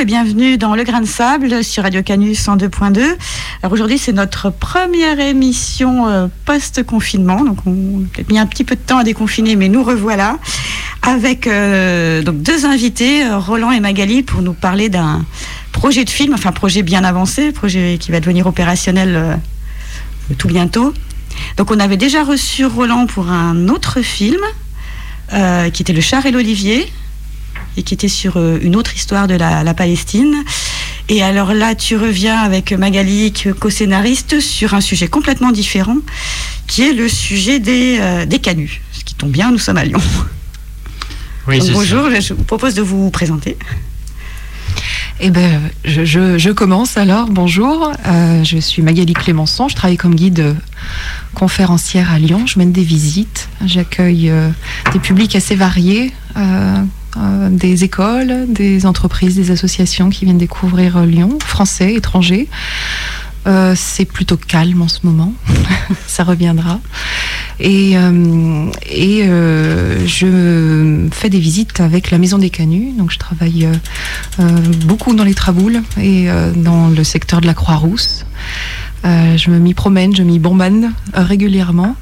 Et bienvenue dans Le Grain de Sable sur Radio Canus 102.2. Alors aujourd'hui, c'est notre première émission euh, post-confinement. Donc, on a mis un petit peu de temps à déconfiner, mais nous revoilà avec euh, donc deux invités, euh, Roland et Magali, pour nous parler d'un projet de film, enfin projet bien avancé, projet qui va devenir opérationnel tout bientôt. Donc, on avait déjà reçu Roland pour un autre film qui était Le Char et l'Olivier et qui était sur euh, une autre histoire de la, Palestine. Et alors là, tu reviens avec Magali, co-scénariste, sur un sujet complètement différent, qui est le sujet des, euh, des canuts. Ce qui tombe bien, nous sommes à Lyon. Oui, bonjour, je vous propose de vous présenter. Eh ben, je, je, commence alors. Bonjour, euh, je suis Magali Clémençon. Je travaille comme guide conférencière à Lyon. Je mène des visites. J'accueille des publics assez variés, euh, des écoles, des entreprises, des associations qui viennent découvrir euh, Lyon, français, étrangers. Euh, c'est plutôt calme en ce moment, ça reviendra. Et, et je fais des visites avec la Maison des Canuts, donc je travaille beaucoup dans les Traboules et dans le secteur de la Croix-Rousse. je m'y promène, je m'y bombane régulièrement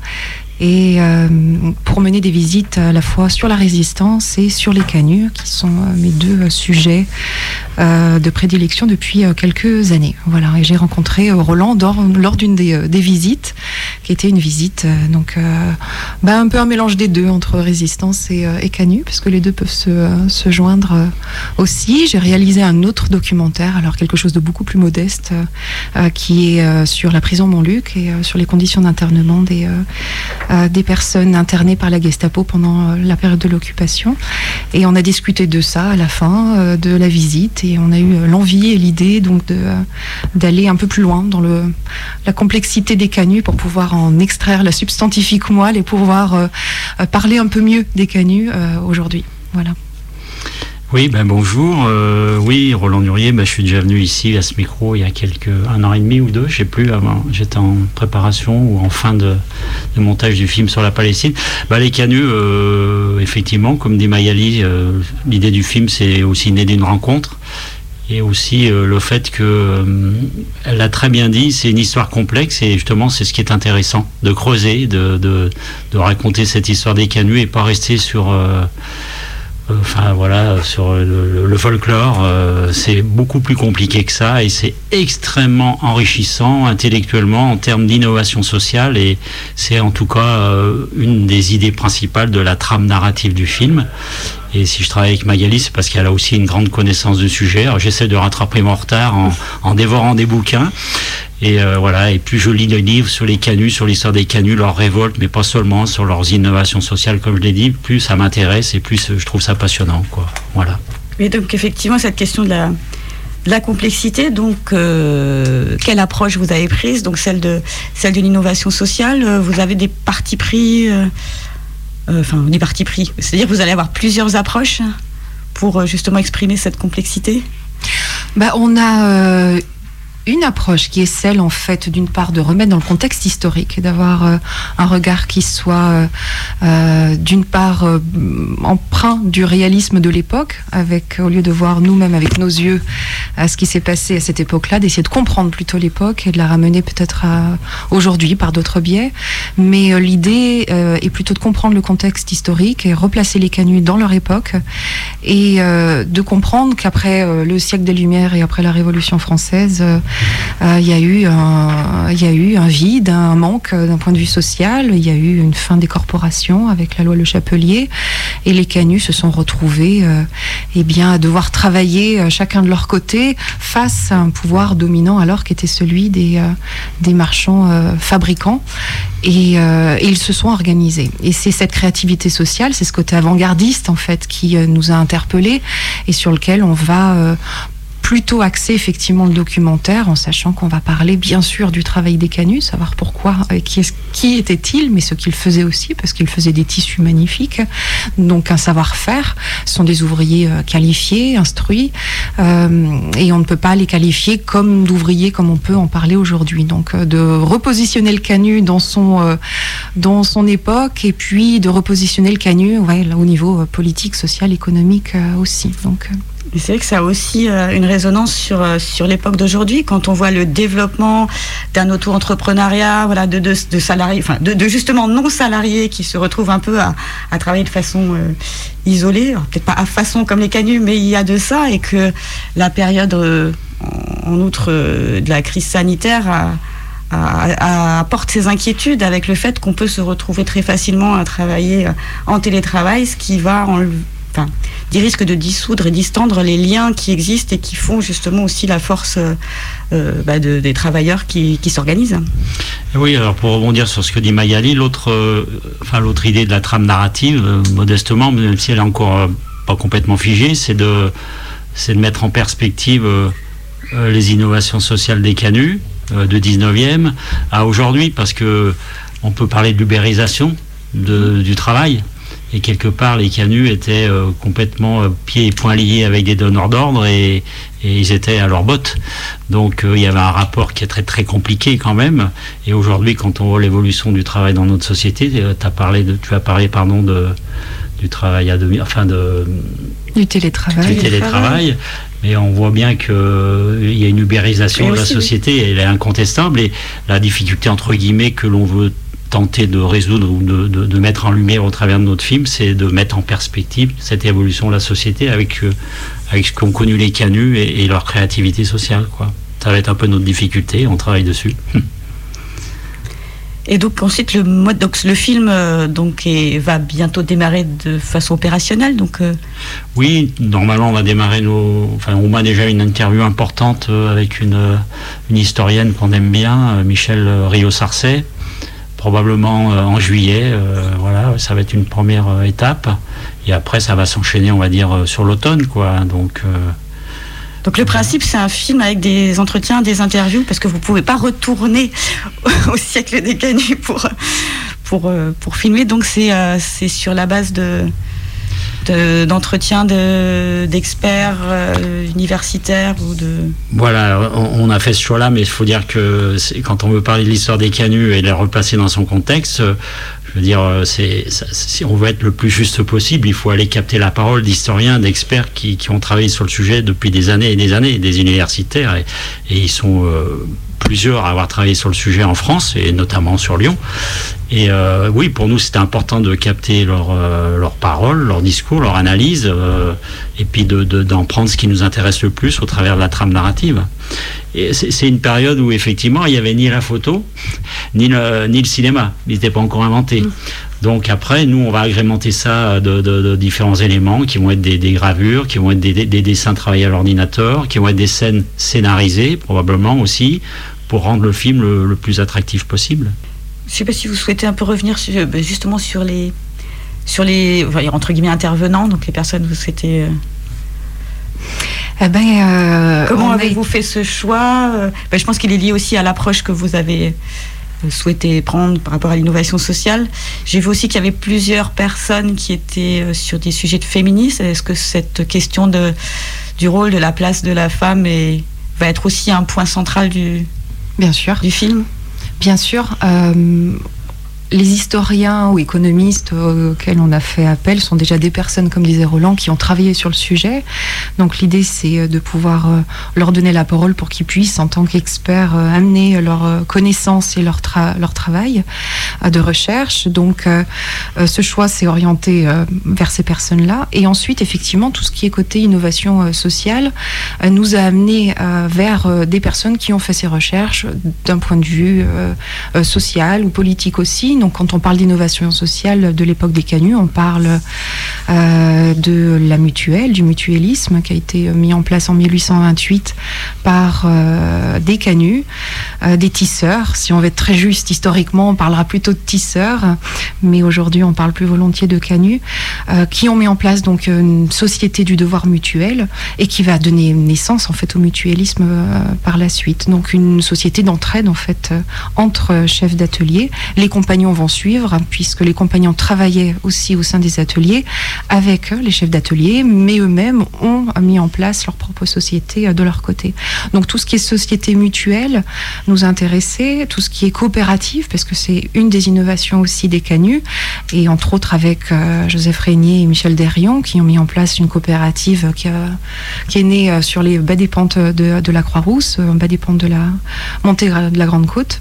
et euh, pour mener des visites à la fois sur la résistance et sur les canuts, qui sont euh, mes deux euh, sujets de prédilection depuis quelques années. Voilà, et j'ai rencontré Roland lors, d'une des, des, visites, qui était une visite donc bah, un peu un mélange des deux entre résistance et, et canut, parce que les deux peuvent se, se joindre aussi. J'ai réalisé un autre documentaire, alors quelque chose de beaucoup plus modeste, qui est sur la prison Montluc et sur les conditions d'internement des des personnes internées par la Gestapo pendant euh, la période de l'occupation. Et on a discuté de ça à la fin euh, de la visite et on a eu euh, l'envie et l'idée donc d'aller un peu plus loin dans le, la complexité des canuts pour pouvoir en extraire la substantifique moelle et pouvoir parler un peu mieux des canuts aujourd'hui. Voilà. Oui, ben bonjour. Euh, oui, Roland Nurier, ben, je suis déjà venu ici à ce micro il y a quelques un an et demi ou deux, je sais plus. Avant, j'étais en préparation ou en fin de, montage du film sur la Palestine. Ben, les canuts, euh, effectivement, comme dit Mayali, euh, l'idée du film, c'est aussi né d'une rencontre et aussi le fait que elle a très bien dit, c'est une histoire complexe et justement c'est ce qui est intéressant de creuser, de, de, de raconter cette histoire des canuts et pas rester sur enfin voilà, sur le, folklore, euh, c'est beaucoup plus compliqué que ça et c'est extrêmement enrichissant intellectuellement en termes d'innovation sociale et c'est en tout cas euh, une des idées principales de la trame narrative du film. Et si je travaille avec Magali, c'est parce qu'elle a aussi une grande connaissance du sujet. J'essaie de rattraper mon retard en, dévorant des bouquins. Et euh, voilà, et plus je lis des livres sur les canuts, sur l'histoire des canuts, leur révolte, mais pas seulement sur leurs innovations sociales, comme je l'ai dit, plus ça m'intéresse et plus je trouve ça passionnant, quoi. Voilà. Et donc effectivement, cette question de la, complexité, donc euh, quelle approche vous avez prise? Donc celle de celle de l'innovation sociale. Euh, vous avez des partis pris, enfin des partis pris. C'est-à-dire que vous allez avoir plusieurs approches pour justement exprimer cette complexité? Bah, on a une approche qui est celle, en fait, d'une part, de remettre dans le contexte historique et d'avoir euh, un regard qui soit, euh, euh, d'une part, empreint du réalisme de l'époque, avec, au lieu de voir nous-mêmes avec nos yeux à ce qui s'est passé à cette époque-là, d'essayer de comprendre plutôt l'époque et de la ramener peut-être aujourd'hui par d'autres biais. Mais l'idée est plutôt de comprendre le contexte historique et replacer les canuts dans leur époque et de comprendre qu'après le siècle des Lumières et après la Révolution française, il y a eu un, il y a eu un vide, un manque d'un point de vue social. Il y a eu une fin des corporations avec la loi Le Chapelier, et les canuts se sont retrouvés, euh, eh bien, à devoir travailler euh, chacun de leur côté face à un pouvoir dominant alors qu'était celui des des marchands fabricants. Et, ils se sont organisés. Et c'est cette créativité sociale, c'est ce côté avant-gardiste en fait qui nous a interpellés et sur lequel on va plutôt axé effectivement le documentaire, en sachant qu'on va parler bien sûr du travail des canuts, savoir pourquoi, euh, qui, était-il, mais ce qu'il faisait aussi, parce qu'il faisait des tissus magnifiques, donc un savoir-faire. Ce sont des ouvriers euh, qualifiés, instruits, euh, et on ne peut pas les qualifier comme d'ouvriers comme on peut en parler aujourd'hui. Donc de repositionner le canut dans son, dans son époque, et puis de repositionner le canut au niveau politique, social, économique aussi. Donc c'est vrai que ça a aussi euh, une résonance sur, euh, sur l'époque d'aujourd'hui, quand on voit le développement d'un auto-entrepreneuriat, voilà, de, de, salariés, enfin, de, de, justement non-salariés qui se retrouvent un peu à, à travailler de façon euh, isolée, peut-être pas à façon comme les canuts, mais il y a de ça, et que la période, en, outre de la crise sanitaire, apporte ses inquiétudes avec le fait qu'on peut se retrouver très facilement à travailler en télétravail, ce qui va en, enfin, des risques de dissoudre et distendre les liens qui existent et qui font justement aussi la force euh, bah de, des travailleurs qui, s'organisent. Oui, alors pour rebondir sur ce que dit Magali, l'autre euh, idée de la trame narrative, euh, modestement, même si elle est encore euh, pas complètement figée, c'est de, mettre en perspective euh, les innovations sociales des canuts de 19e à aujourd'hui, parce que on peut parler de l'ubérisation du travail, et quelque part les canuts étaient euh, complètement euh, pieds et poings liés avec des donneurs d'ordre et, et, ils étaient à leur botte. Donc euh, il y avait un rapport qui est très très compliqué quand même. Et aujourd'hui quand on voit l'évolution du travail dans notre société as parlé de, tu as parlé pardon de du travail à demi enfin de du télétravail, du télétravail. Mais on voit bien qu'il euh, y a une ubérisation de la société oui. elle est incontestable. Et la difficulté entre guillemets que l'on veut tenter de résoudre ou de, de, de mettre en lumière au travers de notre film, c'est de mettre en perspective cette évolution de la société avec, euh, avec ce qu'ont connu les canuts et, et leur créativité sociale. Quoi. Ça va être un peu notre difficulté, on travaille dessus. Et donc ensuite le mode donc le film euh, donc est, va bientôt démarrer de façon opérationnelle donc euh... oui normalement on va démarrer nos enfin on a déjà une interview importante avec une, une historienne qu'on aime bien Michel Rio Sarcet probablement euh, en juillet euh, voilà ça va être une première euh, étape. Et après ça va s'enchaîner on va dire sur l'automne quoi. Donc donc le principe c'est un film avec des entretiens des interviews parce que vous pouvez pas retourner au siècle des canuts pour pour pour filmer. Donc c'est sur la base de d'entretien de, d'experts euh, universitaires ou de voilà on, a fait ce choix là mais il faut dire que quand on veut parler de l'histoire des canuts et les replacer dans son contexte je veux dire c'est si on veut être le plus juste possible. Il faut aller capter la parole d'historiens d'experts qui, qui ont travaillé sur le sujet depuis des années et des années des universitaires et, ils sont euh, plusieurs à avoir travaillé sur le sujet en France et notamment sur Lyon et euh, oui pour nous c'était important de capter leur, euh, leur parole leur discours leur analyse euh, et puis d'en de, de, prendre ce qui nous intéresse le plus au travers de la trame narrative. Et c'est une période où effectivement il n'y avait ni la photo ni le, ni le cinéma. Il n'était pas encore inventé mmh. donc après nous on va agrémenter ça de, de, de différents éléments qui vont être des, des gravures qui vont être des, des, des dessins travaillés à l'ordinateur qui vont être des scènes scénarisées probablement aussi pour rendre le film le, le plus attractif possible je sais pas si vous souhaitez un peu revenir sur, justement sur les sur les entre guillemets intervenants donc les personnes vous souhaitez euh... Eh ben, euh, comment avez-vous fait ce choix euh, ben, je pense qu'il est lié aussi à l'approche que vous avez euh, souhaité prendre par rapport à l'innovation sociale. J'ai vu aussi qu'il y avait plusieurs personnes qui étaient euh, sur des sujets de féminisme. Est-ce que cette question de du rôle de la place de la femme va être aussi un point central du bien sûr. du film? Bien sûr, euh, les historiens ou économistes auxquels on a fait appel sont déjà des personnes, comme disait Roland, qui ont travaillé sur le sujet. Donc l'idée, c'est de pouvoir euh, leur donner la parole pour qu'ils puissent, en tant qu'experts, euh, amener leurs connaissances et leur, leur travail euh, de recherche. Donc euh, ce choix s'est orienté euh, vers ces personnes-là. Et ensuite, effectivement, tout ce qui est côté innovation euh, sociale euh, nous a amené euh, vers euh, des personnes qui ont fait ces recherches d'un point de vue euh, euh, social ou politique aussi donc quand on parle d'innovation sociale de l'époque des canuts on parle euh, de la mutuelle du mutualisme qui a été mis en place en 1828 par euh, des canuts euh, des tisseurs. Si on veut être très juste historiquement on parlera plutôt de tisseurs. Mais aujourd'hui on parle plus volontiers de canuts euh, qui ont mis en place donc une société du devoir mutuel et qui va donner naissance en fait au mutualisme euh, par la suite. Donc une société d'entraide en fait euh, entre chefs d'atelier les compagnons compagnons vont suivre, puisque les compagnons travaillaient aussi au sein des ateliers avec les chefs d'atelier, mais eux-mêmes ont mis en place leur propre société de leur côté. Donc tout ce qui est société mutuelle nous intéressait, tout ce qui est coopérative, parce que c'est une des innovations aussi des canuts, et entre autres avec Joseph Régnier et Michel Derion, qui ont mis en place une coopérative qui, est née sur les bas des pentes de, de la Croix-Rousse, bas des pentes de la montée de la Grande Côte.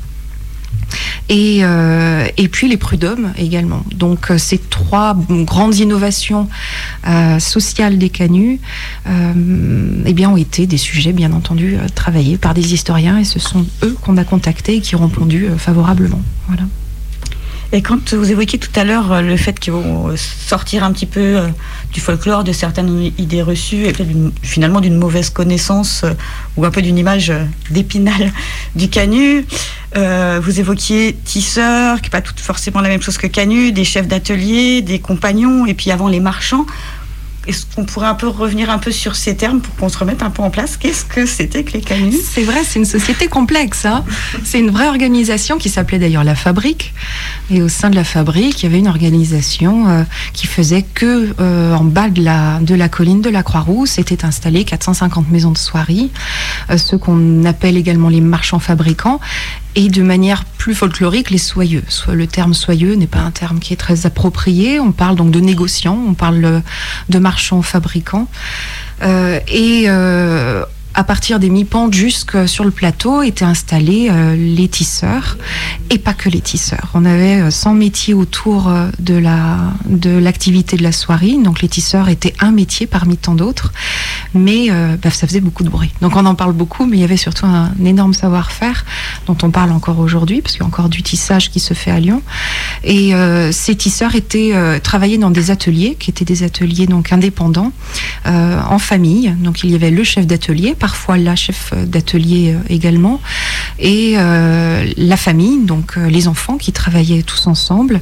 Et, euh, et, puis les prud'hommes également. Donc euh, ces trois grandes innovations euh, sociales des canuts eh ont été des sujets bien entendu travaillés par des historiens et ce sont eux qu'on a contactés et qui ont répondu favorablement. Voilà. Et quand vous évoquiez tout à l'heure euh, le fait qu'ils vont euh, sortir un petit peu euh, du folklore, de certaines idées reçues, et finalement d'une mauvaise connaissance ou un peu d'une image d'épinal du canut, vous évoquiez tisseurs, qui n'est pas tout forcément la même chose que canut, des chefs d'atelier, des compagnons, et puis avant les marchands. Est-ce qu'on pourrait un peu revenir un peu sur ces termes pour qu'on se remette un peu en place? Qu'est-ce que c'était que les canuts? C'est vrai, c'est une société complexe. Hein c'est une vraie organisation qui s'appelait d'ailleurs la Fabrique. Et au sein de la Fabrique, il y avait une organisation euh, qui faisait que euh, en bas de la, de la colline de la Croix-Rousse étaient installées 450 maisons de soierie, euh, ce qu'on appelle également les marchands fabricants et de manière plus folklorique, les soyeux. Le terme soyeux n'est pas un terme qui est très approprié. On parle donc de négociants, on parle de marchands fabricants. Euh, et euh, à partir des mi-pentes jusque sur le plateau étaient installés euh, les tisseurs et pas que les tisseurs. On avait 100 métiers autour de la de l'activité de la soirée. Donc les tisseurs étaient un métier parmi tant d'autres, mais bah, ça faisait beaucoup de bruit. Donc on en parle beaucoup, mais il y avait surtout un énorme savoir-faire dont on parle encore aujourd'hui parce qu'il y a encore du tissage qui se fait à Lyon. Et ces tisseurs étaient travaillés dans des ateliers qui étaient des ateliers donc indépendants en famille. Donc il y avait le chef d'atelier parfois la chef d'atelier euh, également, et euh, la famille, donc euh, les enfants qui travaillaient tous ensemble.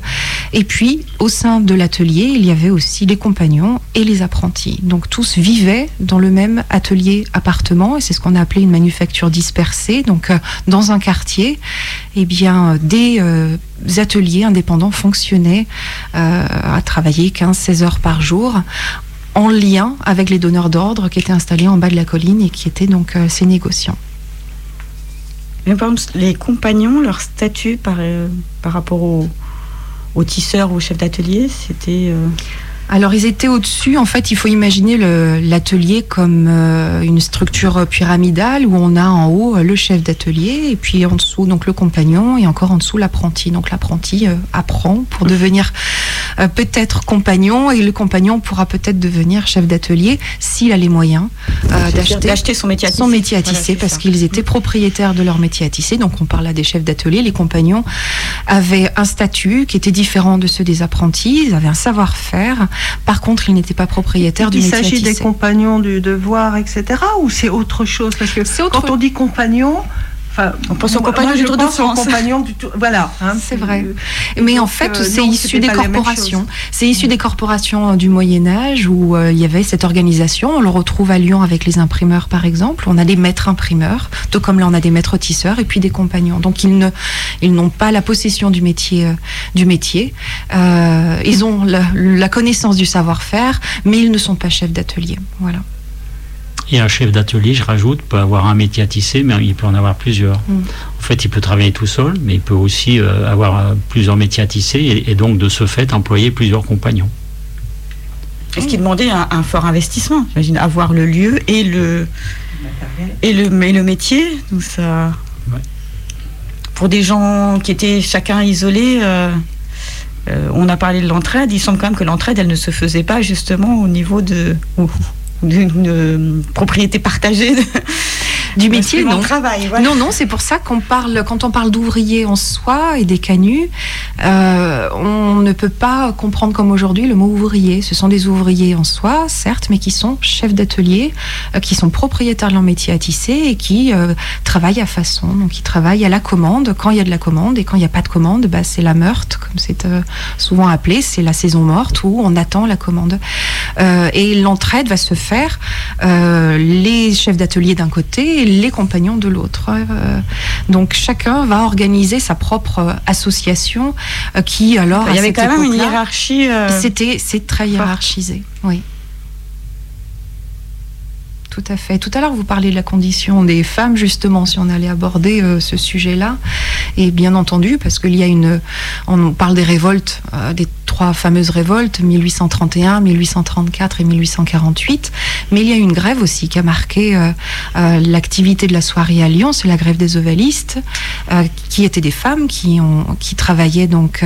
Et puis, au sein de l'atelier, il y avait aussi les compagnons et les apprentis. Donc tous vivaient dans le même atelier-appartement, et c'est ce qu'on a appelé une manufacture dispersée. Donc dans un quartier, eh bien, des ateliers indépendants fonctionnaient à travailler 15-16 heures par jour en lien avec les donneurs d'ordre qui étaient installés en bas de la colline et qui étaient donc euh, ces négociants. les compagnons, leur statut par, euh, par rapport aux, tisseurs ou aux chefs d'atelier, c'était... Alors ils étaient au-dessus, en fait il faut imaginer l'atelier comme euh, une structure pyramidale où on a en haut euh, le chef d'atelier et puis en dessous donc le compagnon et encore en dessous l'apprenti. Donc l'apprenti euh, apprend pour devenir peut-être compagnon et le compagnon pourra peut-être devenir chef d'atelier s'il a les moyens d'acheter son métier à tisser, son métier à tisser parce qu'ils étaient propriétaires de leur métier à tisser. Donc on parle là des chefs d'atelier. Les compagnons avaient un statut qui était différent de ceux des apprentis, ils avaient un savoir-faire par contre, il n'était pas propriétaire du métier. Il s'agit des compagnons du devoir, etc. Ou c'est autre chose? Parce que quand on dit compagnon, on pense au compagnon du Tour de France. Compagnon du Voilà. Hein, c'est vrai. Mais en fait, euh, c'est issu des corporations. C'est issu des corporations euh, du Moyen Âge où euh, il y avait cette organisation. On le retrouve à Lyon avec les imprimeurs, par exemple. On a des maîtres imprimeurs, tout comme là on a des maîtres tisseurs et puis des compagnons. Donc ils ne, ils n'ont pas la possession du métier, du métier. ils ont la, la connaissance du savoir-faire, mais ils ne sont pas chefs d'atelier. Voilà. Et un chef d'atelier, je rajoute, peut avoir un métier à tisser, mais il peut en avoir plusieurs. Mm. En fait, il peut travailler tout seul, mais il peut aussi euh, avoir euh, plusieurs métiers à tisser et, donc, de ce fait, employer plusieurs compagnons. Est-ce qu'il demandait un, fort investissement? J'imagine avoir le lieu et le, et le, le métier. Donc ça, Pour des gens qui étaient chacun isolés, euh, on a parlé de l'entraide. Il semble quand même que l'entraide, elle ne se faisait pas justement au niveau de d'une propriété partagée du métier, non. Travail, Non, non, c'est pour ça qu'on parle, quand on parle d'ouvriers en soi et des canuts, euh, on ne peut pas comprendre comme aujourd'hui le mot ouvrier. Ce sont des ouvriers en soi, certes, mais qui sont chefs d'atelier, euh, qui sont propriétaires de leur métier à tisser et qui euh, travaillent à façon. Donc, ils travaillent à la commande quand il y a de la commande et quand il n'y a pas de commande, bah, c'est la meurtre, comme c'est souvent appelé, c'est la saison morte où on attend la commande. et l'entraide va se faire les chefs d'atelier d'un côté et les compagnons de l'autre. donc chacun va organiser sa propre association qui alors il y avait quand même une hiérarchie. C'était c'est très hiérarchisé, oui. Tout à fait. Tout à l'heure, vous parliez de la condition des femmes, justement, si on allait aborder euh, ce sujet-là. Et bien entendu, parce qu'il y a une. On parle des révoltes, euh, des trois fameuses révoltes, 1831, 1834 et 1848. Mais il y a une grève aussi qui a marqué euh, l'activité de la soirée à Lyon, c'est la grève des ovalistes, qui étaient des femmes qui, ont, qui travaillaient donc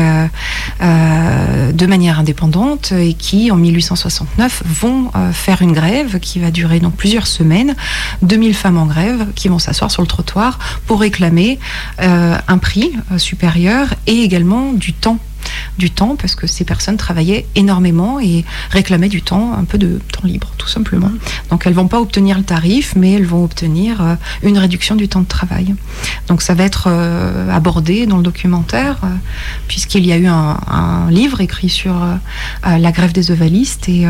de manière indépendante et qui, en 1869, vont faire une grève qui va durer donc plusieurs semaines, 2000 femmes en grève qui vont s'asseoir sur le trottoir pour réclamer euh, un prix euh, supérieur et également du temps du temps parce que ces personnes travaillaient énormément et réclamaient du temps, un peu de temps libre tout simplement. Donc elles vont pas obtenir le tarif, mais elles vont obtenir euh, une réduction du temps de travail. Donc ça va être euh, abordé dans le documentaire euh, puisqu'il y a eu un, livre écrit sur la grève des ovalistes et,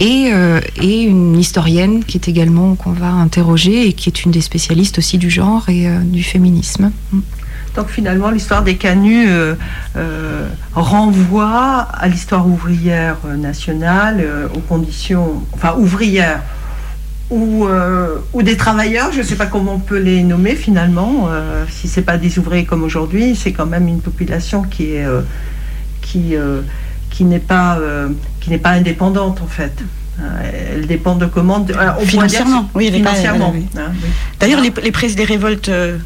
et, et, une historienne qui est également qu'on va interroger et qui est une des spécialistes aussi du genre et du féminisme. Donc finalement, l'histoire des canuts euh, euh, renvoie à l'histoire ouvrière euh, nationale, aux conditions, enfin ouvrières ou, ou des travailleurs, je ne sais pas comment on peut les nommer finalement. si ce n'est pas des ouvriers comme aujourd'hui, c'est quand même une population qui est qui qui n'est pas qui n'est pas indépendante en fait. Elle dépend de commandes. financièrement, oui, financièrement. Hein, D'ailleurs, les, les, des révoltes euh,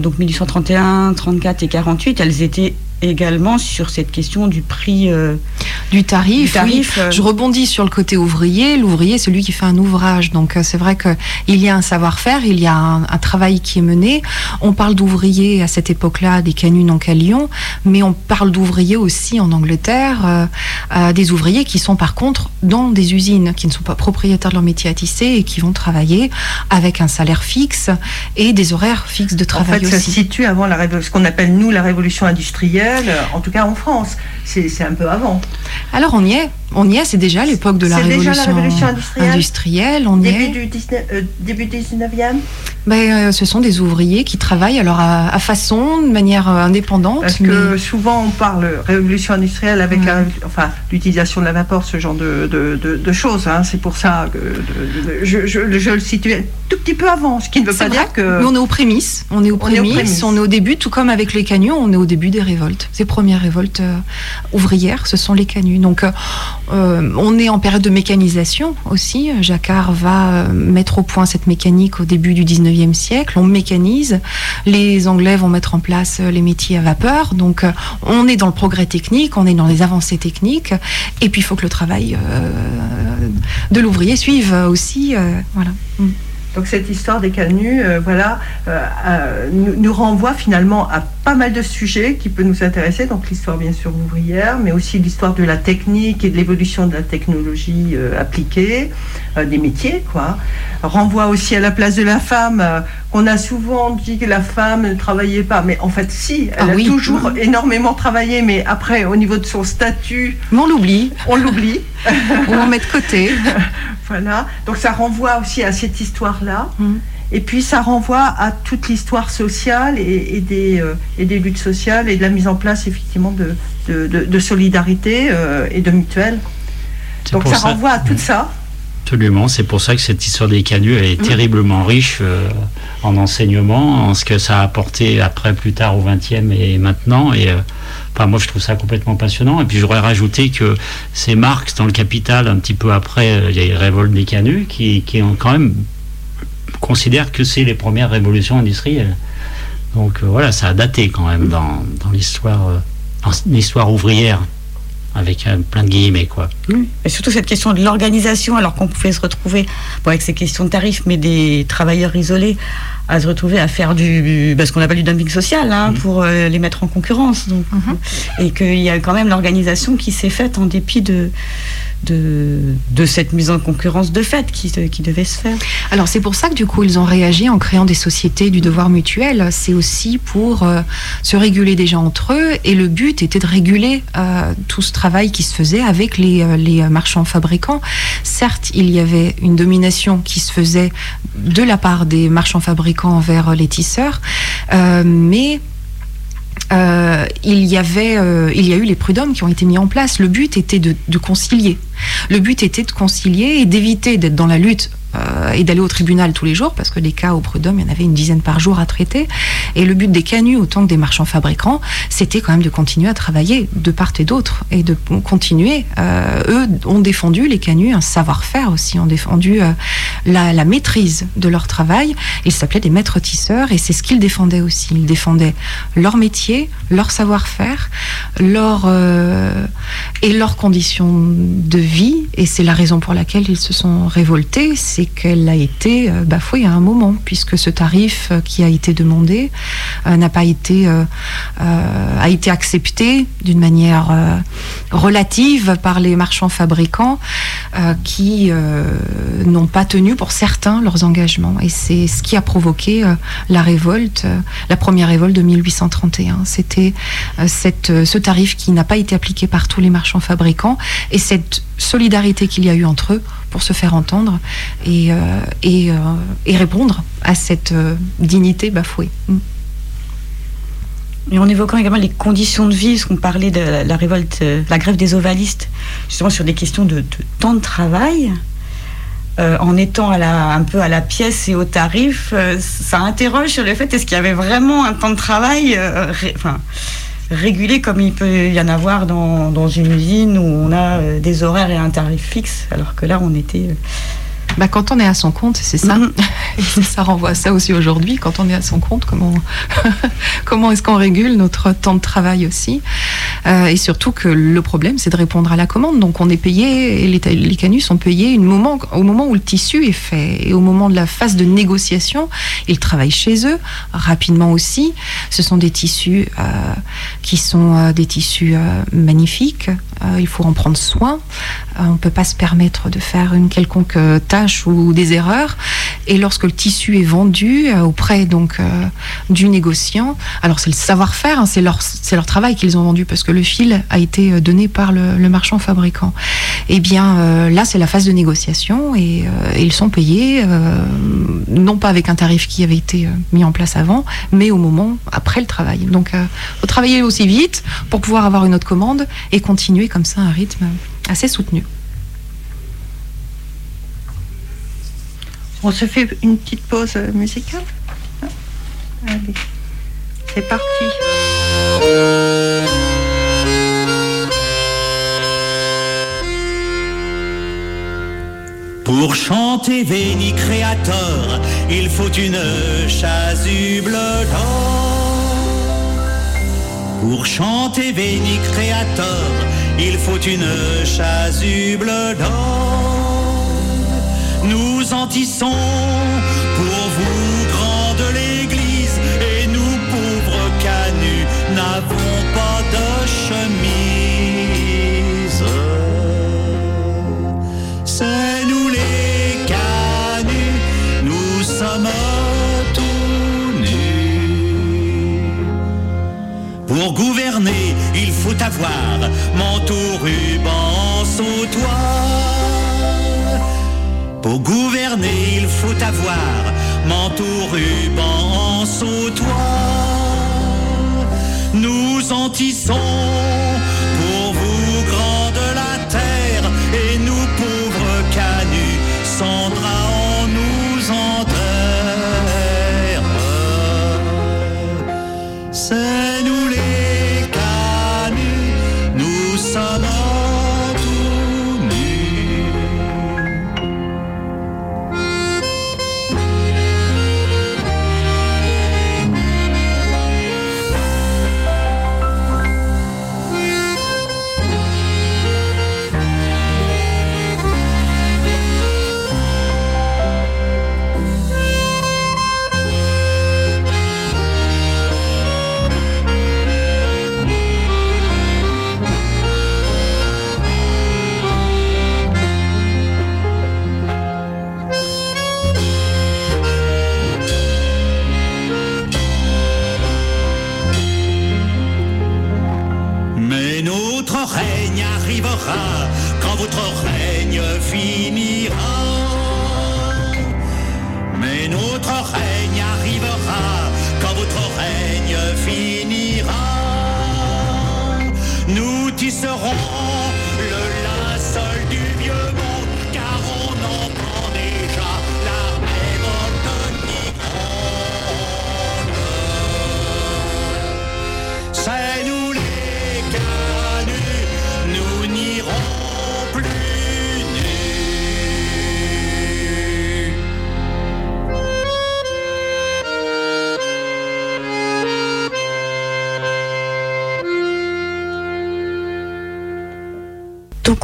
donc 1831, 34 et 48, elles étaient également sur cette question du prix euh, du tarif. tarif euh. Je rebondis sur le côté ouvrier. L'ouvrier, c'est lui qui fait un ouvrage. Donc euh, c'est vrai qu'il y a un savoir-faire, il y a un, travail qui est mené. On parle d'ouvriers à cette époque-là, des canuts donc à Lyon, mais on parle d'ouvriers aussi en Angleterre, des ouvriers qui sont par contre dans des usines, qui ne sont pas propriétaires de leur métier à tisser et qui vont travailler avec un salaire fixe et des horaires fixes de travail en fait, Ça se situe avant la, ce qu'on appelle nous la révolution industrielle en tout cas en France. C'est un peu avant. Alors on y est. On y est, c'est déjà l'époque de la révolution, déjà la révolution industrielle. on début, y est. Du euh, début 19e ben, euh, Ce sont des ouvriers qui travaillent alors à, façon, de manière euh, indépendante. Parce que souvent on parle révolution industrielle avec enfin, l'utilisation de la vapeur, ce genre de, de, choses. Hein. C'est pour ça que je, je, le situe tout petit peu avant, ce qui ne veut pas dire que... Mais on est aux prémices, on est aux prémices, on est, au début, tout comme avec les canuts, on est au début des révoltes. Ces premières révoltes ouvrières, ce sont les canuts. Donc euh, on est en période de mécanisation aussi. Jacquard va euh, mettre au point cette mécanique au début du 19e siècle. On mécanise. Les Anglais vont mettre en place euh, les métiers à vapeur. Donc on est dans le progrès technique, on est dans les avancées techniques. Et puis il faut que le travail de l'ouvrier suive aussi. voilà. Mm. Donc cette histoire des canuts, voilà, nous, renvoie finalement à pas mal de sujets qui peuvent nous intéresser, donc l'histoire bien sûr ouvrière, mais aussi l'histoire de la technique et de l'évolution de la technologie euh, appliquée, euh, des métiers, quoi. Renvoie aussi à la place de la femme, euh, qu'on a souvent dit que la femme ne travaillait pas, mais en fait si, elle ah a toujours énormément travaillé, mais après au niveau de son statut... on l'oublie. On l'oublie. on le met de côté. voilà, donc ça renvoie aussi à cette histoire-là. Mmh. Et puis ça renvoie à toute l'histoire sociale et, des, euh, et, des, luttes sociales et de la mise en place effectivement de, de, solidarité euh, et de mutuelle. Donc ça, renvoie à tout ça. Absolument, c'est pour ça que cette histoire des canuts est mm. terriblement riche euh, en enseignement, en ce que ça a apporté après, plus tard au XXe et maintenant. Et enfin, moi, je trouve ça complètement passionnant. Et puis, j'aurais rajouté que c'est Marx dans le Capital, un petit peu après, il y a les révoltes des canuts, qui, qui ont quand même considère que c'est les premières révolutions industrielles. Donc euh, voilà, ça a daté quand même dans, dans l'histoire, euh, l'histoire ouvrière avec euh, plein de guillemets quoi. Et surtout cette question de l'organisation, alors qu'on pouvait se retrouver bon, avec ces questions de tarifs, mais des travailleurs isolés à se retrouver à faire du bah, ce qu'on appelle du dumping social hein, mm. pour les mettre en concurrence. Donc, mm-hmm. et qu'il y a quand même l'organisation qui s'est faite en dépit de de, de cette mise en concurrence de fait qui, qui devait se faire. Alors c'est pour ça que du coup ils ont réagi en créant des sociétés du devoir mutuel. C'est aussi pour euh, se réguler déjà entre eux et le but était de réguler euh, tout ce travail qui se faisait avec les, euh, les marchands fabricants. Certes, il y avait une domination qui se faisait de la part des marchands fabricants envers les tisseurs, mais euh, il y avait, euh, il y a eu les prud'hommes qui ont été mis en place. Le but était de, de concilier. Le but était de concilier et d'éviter d'être dans la lutte euh, et d'aller au tribunal tous les jours, parce que les cas au prud'homme, il y en avait une dizaine par jour à traiter. Et le but des canuts, autant que des marchands fabricants, c'était quand même de continuer à travailler de part et d'autre, et de continuer. Euh, eux ont défendu, les canuts, un savoir-faire aussi, ont défendu euh, la, la, maîtrise de leur travail. Ils s'appelaient des maîtres tisseurs, et c'est ce qu'ils défendaient aussi. Ils défendaient leur métier, leur savoir-faire, leur, et leurs conditions de vie, et c'est la raison pour laquelle ils se sont révoltés c'est qu'elle a été euh, bafouée à un moment, puisque ce tarif euh, qui a été demandé euh, n'a pas été, a été accepté d'une manière relative par les marchands fabricants qui n'ont pas tenu pour certains leurs engagements. Et c'est ce qui a provoqué la révolte, la première révolte de 1831. C'était ce tarif qui n'a pas été appliqué par tous les marchands fabricants et cette solidarité qu'il y a eu entre eux pour se faire entendre et, euh, euh, répondre à cette euh, dignité bafouée. Mm. Et en évoquant également les conditions de vie, parce qu'on parlait de la, révolte, la grève des ovalistes, justement sur des questions de, temps de travail, en étant un peu à la pièce et au tarif, ça interroge sur le fait est-ce qu'il y avait vraiment un temps de travail régulé comme il peut y en avoir dans, une usine où on a euh, des horaires et un tarif fixe, alors que là on était euh, bah, quand on est à son compte, c'est ça. Mhm. Et ça renvoie à ça aussi aujourd'hui. Quand on est à son compte, comment, comment est-ce qu'on régule notre temps de travail aussi? Euh, Et surtout que le problème, c'est de répondre à la commande. Donc on est payé, et les, les canus sont payés une moment, au moment où le tissu est fait. Et au moment de la phase de négociation, ils travaillent chez eux, rapidement aussi. Ce sont des tissus euh, qui sont euh, des tissus magnifiques. Il faut en prendre soin. On ne peut pas se permettre de faire une quelconque euh, tâche ou des erreurs. Et lorsque le tissu est vendu euh, auprès donc euh, du négociant, alors c'est le savoir-faire, hein, c'est leur, leur travail qu'ils ont vendu parce que le fil a été euh, donné par le, marchand fabricant. Eh bien là, c'est la phase de négociation et, et ils sont payés non pas avec un tarif qui avait été mis en place avant, mais au moment après le travail. Donc, euh, faut travailler aussi vite pour pouvoir avoir une autre commande et continuer comme ça à un rythme assez soutenu. On se fait une petite pause euh, musicale Allez, c'est parti. Pour chanter Veni Creator, il faut une chasuble d'or. Pour chanter Veni il faut une chasuble d'or. Nous en tissons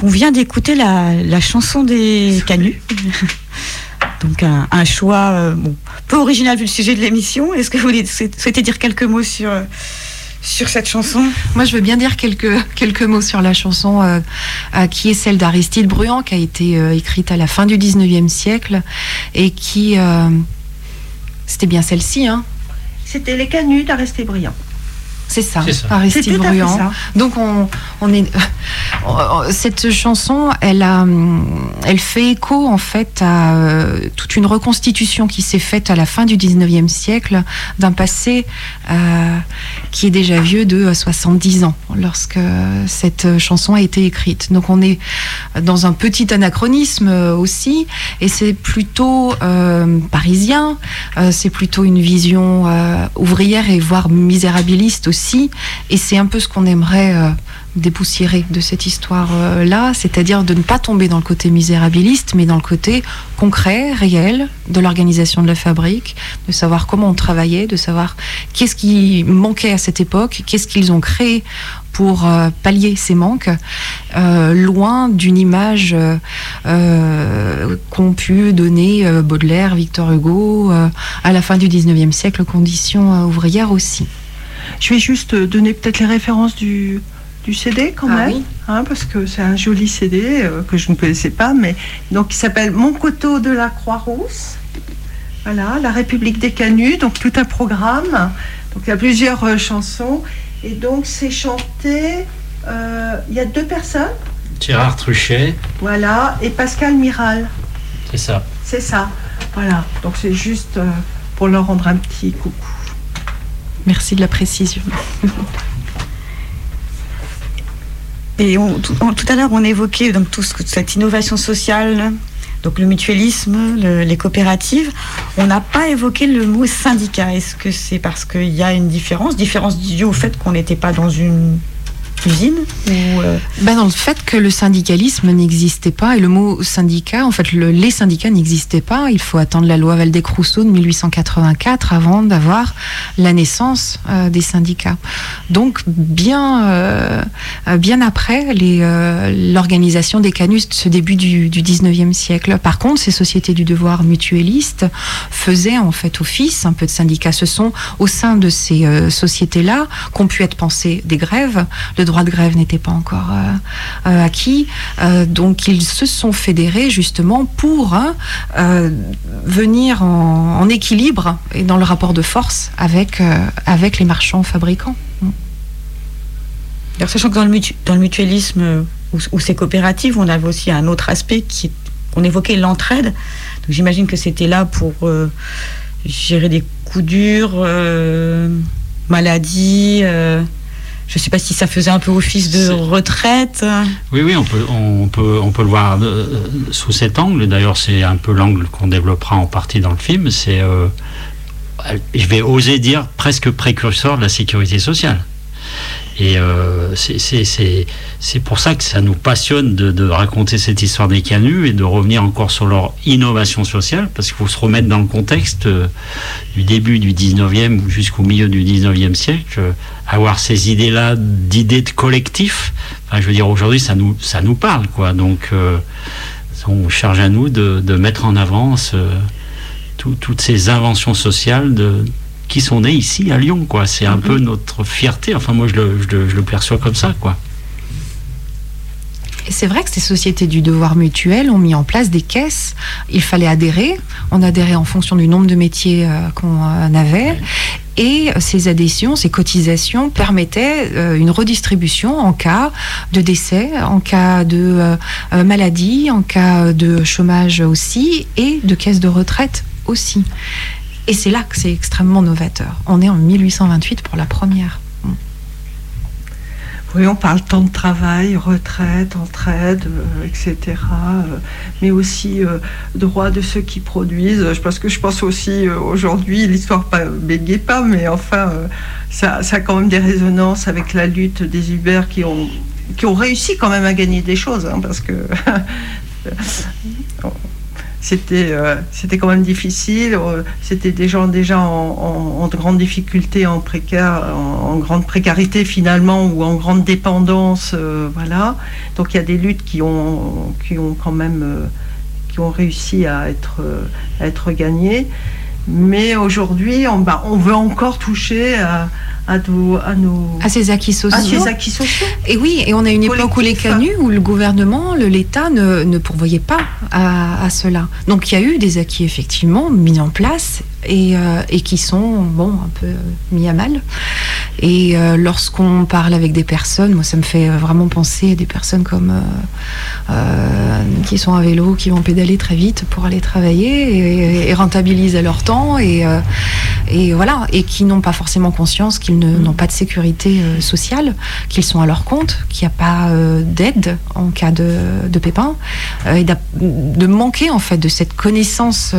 on vient d'écouter la, la chanson des canuts. Donc un, un choix euh, bon, peu original vu le sujet de l'émission. Est-ce que vous voulez- souhaitez dire quelques mots sur, euh, sur cette chanson? Moi, je veux bien dire quelques, quelques mots sur la chanson euh, euh, qui est celle d'Aristide Bruand, qui a été euh, écrite à la fin du 19e siècle et qui. euh, C'était bien celle-ci, hein C'était les canuts d'Aristide Briand. C'est ça, C'est ça. Aristide Bruand. ça. Donc on, on est cette chanson, elle a, hum, elle fait écho en fait à euh, toute une reconstitution qui s'est faite à la fin du 19e siècle d'un passé euh, qui est déjà vieux de euh, 70 ans lorsque cette chanson a été écrite. Donc on est dans un petit anachronisme euh, aussi et c'est plutôt euh, parisien, euh, c'est plutôt une vision euh, ouvrière et voire misérabiliste aussi et c'est un peu ce qu'on aimerait euh, dépoussiérer de cette histoire-là, c'est-à-dire de ne pas tomber dans le côté misérabiliste, mais dans le côté concret, réel de l'organisation de la fabrique, de savoir comment on travaillait, de savoir qu'est-ce qui manquait à cette époque, qu'est-ce qu'ils ont créé pour euh, pallier ces manques, euh, loin d'une image euh, euh, qu'ont pu donner euh, Baudelaire, Victor Hugo, euh, à la fin du 19e siècle, conditions euh, ouvrières aussi. Je vais juste euh, donner peut-être les références du, du CD quand Ah même, oui. hein, parce que c'est un joli CD euh, que je ne connaissais pas, mais donc il s'appelle Mon coteau de la Croix-Rousse. Voilà, La République des Canuts, donc tout un programme. Donc il y a plusieurs euh, chansons. Et donc c'est chanté, euh, il y a deux personnes, Gérard Truchet, voilà, et Pascal Miral. c'est ça. C'est ça. Voilà, donc c'est juste euh, pour leur rendre un petit coucou. Merci de la précision. Et tout, à l'heure, on évoquait donc tout ce- cette innovation sociale, donc le mutualisme, le- les coopératives. On n'a pas évoqué le mot syndicat. Est-ce que c'est parce qu'il y a une différence? Différence due au fait qu'on n'était pas dans une euh, Ben dans le fait que le syndicalisme n'existait pas et le mot syndicat, en fait, le- les syndicats n'existaient pas. Il faut attendre la loi Valdez-Crousseau de 1884 avant d'avoir la naissance euh, des syndicats. Donc bien, euh, euh, bien après l'organisation des canus de ce début du, du 19e siècle. Par contre, ces sociétés du devoir mutualistes faisaient en fait office un peu de syndicats. Ce sont au sein de ces sociétés-là qu'ont pu être pensées des grèves. Le droit de grève n'était pas encore euh, euh, acquis. Euh, donc ils se sont fédérés justement pour hein, venir en, équilibre et dans le rapport de force avec, avec les marchands fabricants. Alors, sachant que dans le, mutu- mutualisme ou, ces coopératives, on avait aussi un autre aspect qui, on évoquait l'entraide. J'imagine que c'était là pour gérer des coups durs, maladies. Je ne sais pas si ça faisait un peu office de retraite. Oui, oui, on peut, on peut, on peut le voir euh, sous cet angle. D'ailleurs, c'est un peu l'angle qu'on développera en partie dans le film. C'est, euh, je vais oser dire, presque précurseur de la sécurité sociale. Et euh, c'est- pour ça que ça nous passionne de, raconter cette histoire des canuts et de revenir encore sur leur innovation sociale, parce qu'il faut se remettre dans le contexte euh, du début du 19e jusqu'au milieu du 19e siècle, euh, avoir ces idées-là, d'idées de collectif, enfin, je veux dire, aujourd'hui, ça nous, ça nous parle, quoi. Donc, euh, on charge à nous de, de mettre en avant toutes ces inventions sociales de, qui sont nées ici à Lyon, quoi. C'est un peu notre fierté. Enfin, moi, je le, je le- je le perçois comme ça, quoi. Et c'est vrai que ces sociétés du devoir mutuel ont mis en place des caisses. Il fallait adhérer. On adhérait en fonction du nombre de métiers euh, qu'on euh, avait. Et ces adhésions, ces cotisations permettaient euh, une redistribution en cas de décès, en cas de euh, euh, maladie, en cas de chômage aussi, et de caisse de retraite aussi. Et c'est là que c'est extrêmement novateur. On est en 1828 pour la première. Oui, on parle temps de travail, retraite, entraide, euh, etc. euh, mais aussi euh, droit de ceux qui produisent. Je pense que je pense aussi aujourd'hui, l'histoire pas bégayait pas, mais enfin, ça, ça a quand même des résonances avec la lutte des Uber qui ont qui ont réussi quand même à gagner des choses, hein, parce que c'était euh, c'était quand même difficile. euh, C'était des gens déjà en, grande difficulté, en en, grande précarité finalement, ou en grande dépendance, euh, voilà. Donc il y a des luttes qui ont qui ont quand même qui ont réussi à être à être gagnées. Mais aujourd'hui, on, bah, on veut encore toucher à, à, nos- à nos À ces acquis à sociaux. ces acquis sociaux. Et oui, et on a une époque où les canuts, où le gouvernement, l'État ne, ne pourvoyait pas à, à cela. Donc il y a eu des acquis effectivement mis en place et, euh, et qui sont bon un peu euh, mis à mal. Et euh, lorsqu'on parle avec des personnes, moi ça me fait vraiment penser à des personnes comme euh, euh, qui sont à vélo, qui vont pédaler très vite pour aller travailler et, rentabilisent à leur temps et, et voilà. Et qui n'ont pas forcément conscience qu'ils n'ont pas de sécurité sociale, qu'ils sont à leur compte, qu'il n'y a pas d'aide en cas de, de pépin et de manquer en fait de cette connaissance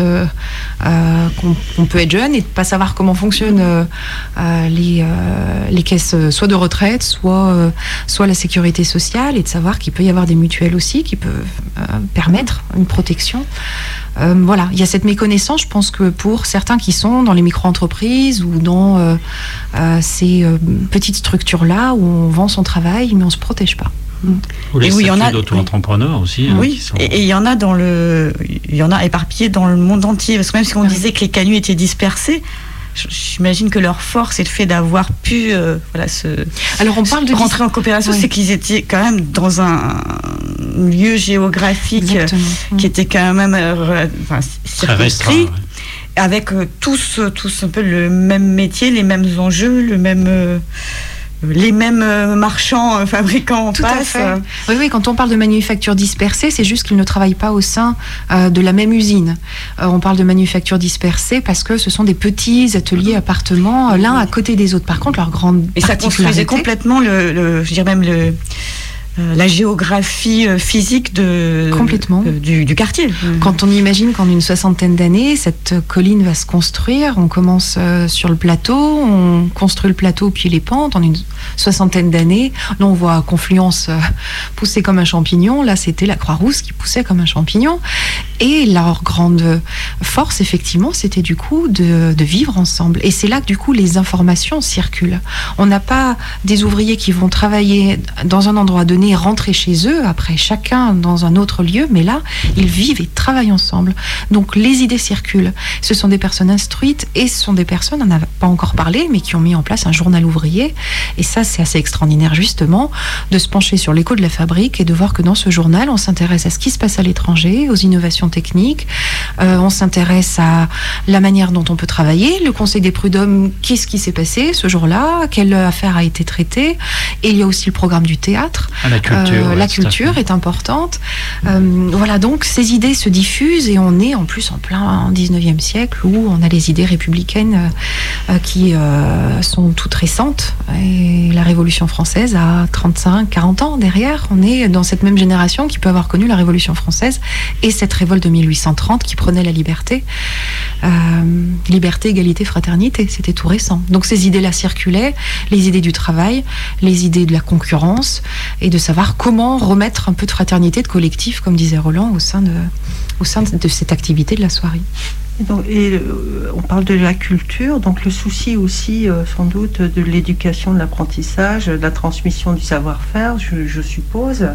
qu'on peut être jeune et de pas savoir comment fonctionnent les, les caisses euh, soit de retraite, soit, euh, soit la sécurité sociale et de savoir qu'il peut y avoir des mutuelles aussi qui peuvent euh, permettre une protection. Euh, voilà, il y a cette méconnaissance, je pense que pour certains qui sont dans les micro-entreprises ou dans euh, euh, ces euh, petites structures-là où on vend son travail mais on se protège pas. Ou les Et oui, il y en a- d'auto-entrepreneurs aussi. hein, Oui, qui sont- et il y en a dans le, il y en a éparpillés dans le monde entier. Parce que même si on Ouais. disait que les canuts étaient dispersés, j'imagine que leur force est le fait d'avoir pu, euh, voilà, se Alors on parle de rentrer en coopération, Ouais. c'est qu'ils étaient quand même dans un lieu géographique euh, Exactement. qui était quand même euh, enfin, circonscrit, ouais. avec euh, tous, tous un peu le même métier, les mêmes enjeux, le même, euh, les mêmes euh, marchands, euh, fabricants Tout à fait. euh, Oui, oui, quand on parle de manufacture dispersée, c'est juste qu'ils ne travaillent pas au sein euh, de la même usine. Euh, on parle de manufacture dispersée parce que ce sont des petits ateliers, appartements, l'un à côté des autres. Par contre, leur grande Et ça construisait complètement le, le- je dirais même le, euh, la géographie euh, physique de, Complètement. euh, du, du quartier. Quand on imagine qu'en une soixantaine d'années, cette colline va se construire, on commence sur le plateau, on construit le plateau puis les pentes en une soixantaine d'années. Là, on voit Confluence pousser comme un champignon. Là, c'était la Croix-Rousse qui poussait comme un champignon. Et leur grande force, effectivement, c'était du coup de, vivre ensemble. Et c'est là que du coup les informations circulent. On n'a pas des ouvriers qui vont travailler dans un endroit donné, rentrer chez eux, après chacun dans un autre lieu, mais là, ils vivent et travaillent ensemble. Donc les idées circulent. Ce sont des personnes instruites et ce sont des personnes, on n'a pas encore parlé, mais qui ont mis en place un journal ouvrier. Et ça, c'est assez extraordinaire, justement, de se pencher sur l'écho de la fabrique et de voir que dans ce journal, on s'intéresse à ce qui se passe à l'étranger, aux innovations techniques, euh, on s'intéresse à la manière dont on peut travailler, le Conseil des prud'hommes, qu'est-ce qui s'est passé ce jour-là, quelle affaire a été traitée, et il y a aussi le programme du théâtre. Ah, la culture. Euh, ouais, la culture est importante. Euh, voilà, donc ces idées se diffusent et on est en plus en plein 19e siècle où on a les idées républicaines qui sont toutes récentes. Et la Révolution française a 35, 40 ans derrière. On est dans cette même génération qui peut avoir connu la Révolution française et cette de 1830 qui prenait la liberté. Euh, liberté, égalité, fraternité, c'était tout récent. Donc ces idées-là circulaient, les idées du travail, les idées de la concurrence et de savoir comment remettre un peu de fraternité, de collectif, comme disait Roland, au sein de, au sein de cette activité de la soirée. Et, euh, on parle de la culture, donc le souci aussi euh, sans doute de l'éducation, de l'apprentissage, de la transmission du savoir-faire, je suppose,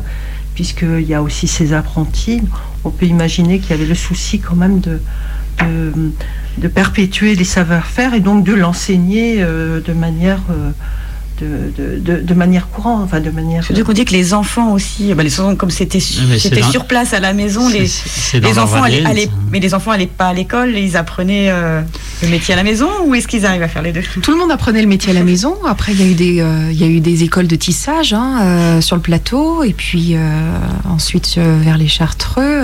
puisqu'il y a aussi ces apprentis. On peut imaginer qu'il y avait le souci quand même de, perpétuer les savoir-faire et donc de l'enseigner euh, de manière... de, de, de, manière courante, enfin de manière. Surtout qu'on dit que les enfants aussi, bah, les enfants, comme c'était c'était sur place à la maison, les, les enfants allaient, mais les enfants allaient pas à l'école, ils apprenaient euh, le métier à la maison ou est-ce qu'ils arrivent à faire les deux? Tout le monde apprenait le métier à la maison. Après, il y a eu des, euh, il y a eu des écoles de tissage hein, euh, sur le plateau et puis ensuite vers les Chartreux.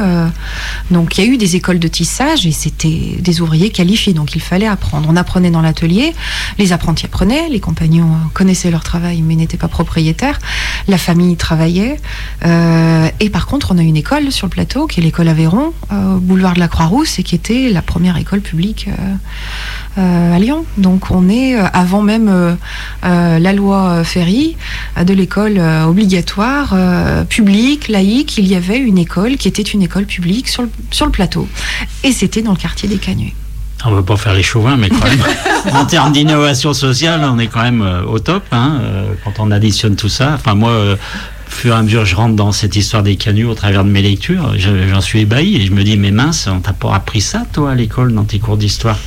donc il y a eu des écoles de tissage et c'était des ouvriers qualifiés, donc il fallait apprendre. On apprenait dans l'atelier, les apprentis apprenaient, les compagnons connaissaient leur travail mais n'étaient pas propriétaires. La famille travaillait. Euh, et par contre, on a une école sur le plateau, qui est l'école Aveyron, euh, boulevard de la Croix-Rousse, et qui était la première école publique euh, à Lyon. Donc on est, avant même la loi Ferry, de l'école obligatoire, publique, laïque, il y avait une école qui était une école publique sur le, sur le plateau. Et c'était dans le quartier des Canuets. On ne veut pas faire les chauvins, mais quand même, en termes d'innovation sociale, on est quand même euh, au top hein, euh, quand on additionne tout ça. Enfin, moi, euh, au fur et à mesure, je rentre dans cette histoire des canuts au travers de mes lectures. J'en suis ébahi et je me dis, mais mince, on t'a pas appris ça, toi, à l'école, dans tes cours d'histoire.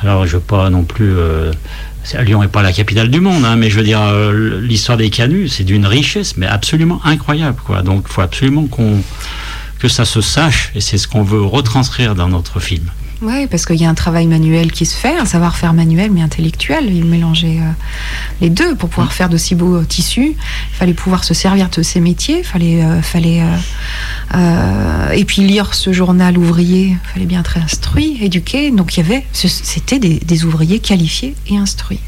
Alors, je veux pas non plus. Lyon n'est pas la capitale du monde, hein, mais je veux dire, l'histoire des canuts, c'est d'une richesse, mais absolument incroyable. Quoi. Donc, il faut absolument qu'on que ça se sache, et c'est ce qu'on veut retranscrire dans notre film. Oui, parce qu'il y a un travail manuel qui se fait, un savoir-faire manuel mais intellectuel. Il mélangeait euh, les deux pour pouvoir mm. faire de si beaux euh, tissus. Il fallait pouvoir se servir de ces métiers. Il fallait, euh, fallait et puis lire ce journal ouvrier. Il fallait bien être instruit, éduqué. Donc il y avait, c'était des ouvriers qualifiés et instruits.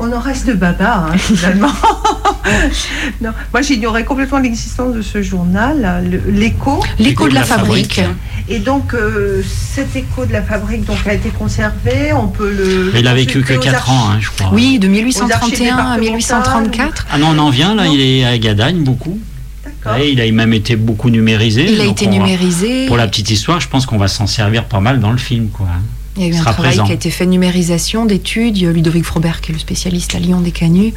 On en reste baba, hein, finalement. non, moi, j'ignorais complètement l'existence de ce journal, l'écho. L'écho de, la, fabrique. Et donc, euh, cet écho de la fabrique donc, a été conservé. On peut le. il a vécu que 4 ans, hein, je crois. Oui, de 1831 à 1834. Ah non, on en vient, là, il est à Gadagne beaucoup. il a même été beaucoup numérisé. Il a été numérisé. pour la petite histoire, je pense qu'on va s'en servir pas mal dans le film. Quoi. Il y a eu un travail qui a été fait de numérisation, d'études. Ludovic Frobert, qui est le spécialiste à Lyon des canuts,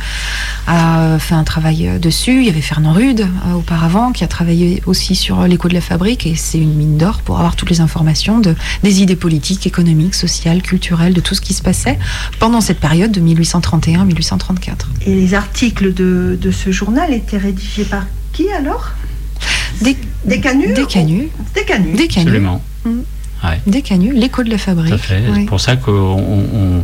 a fait un travail euh, dessus. Il y avait Fernand Rude euh, auparavant, qui a travaillé aussi sur l'écho de la fabrique. Et c'est une mine d'or pour avoir toutes les informations de, des idées politiques, économiques, sociales, culturelles, de tout ce qui se passait pendant cette période de 1831-1834. Et les articles de, de, ce journal étaient rédigés par qui alors? Des, des canuts Des canuts. Des canuts. Des canuts. Absolument. Mmh. Des canuts, l'écho de la fabrique. C'est pour ça qu'on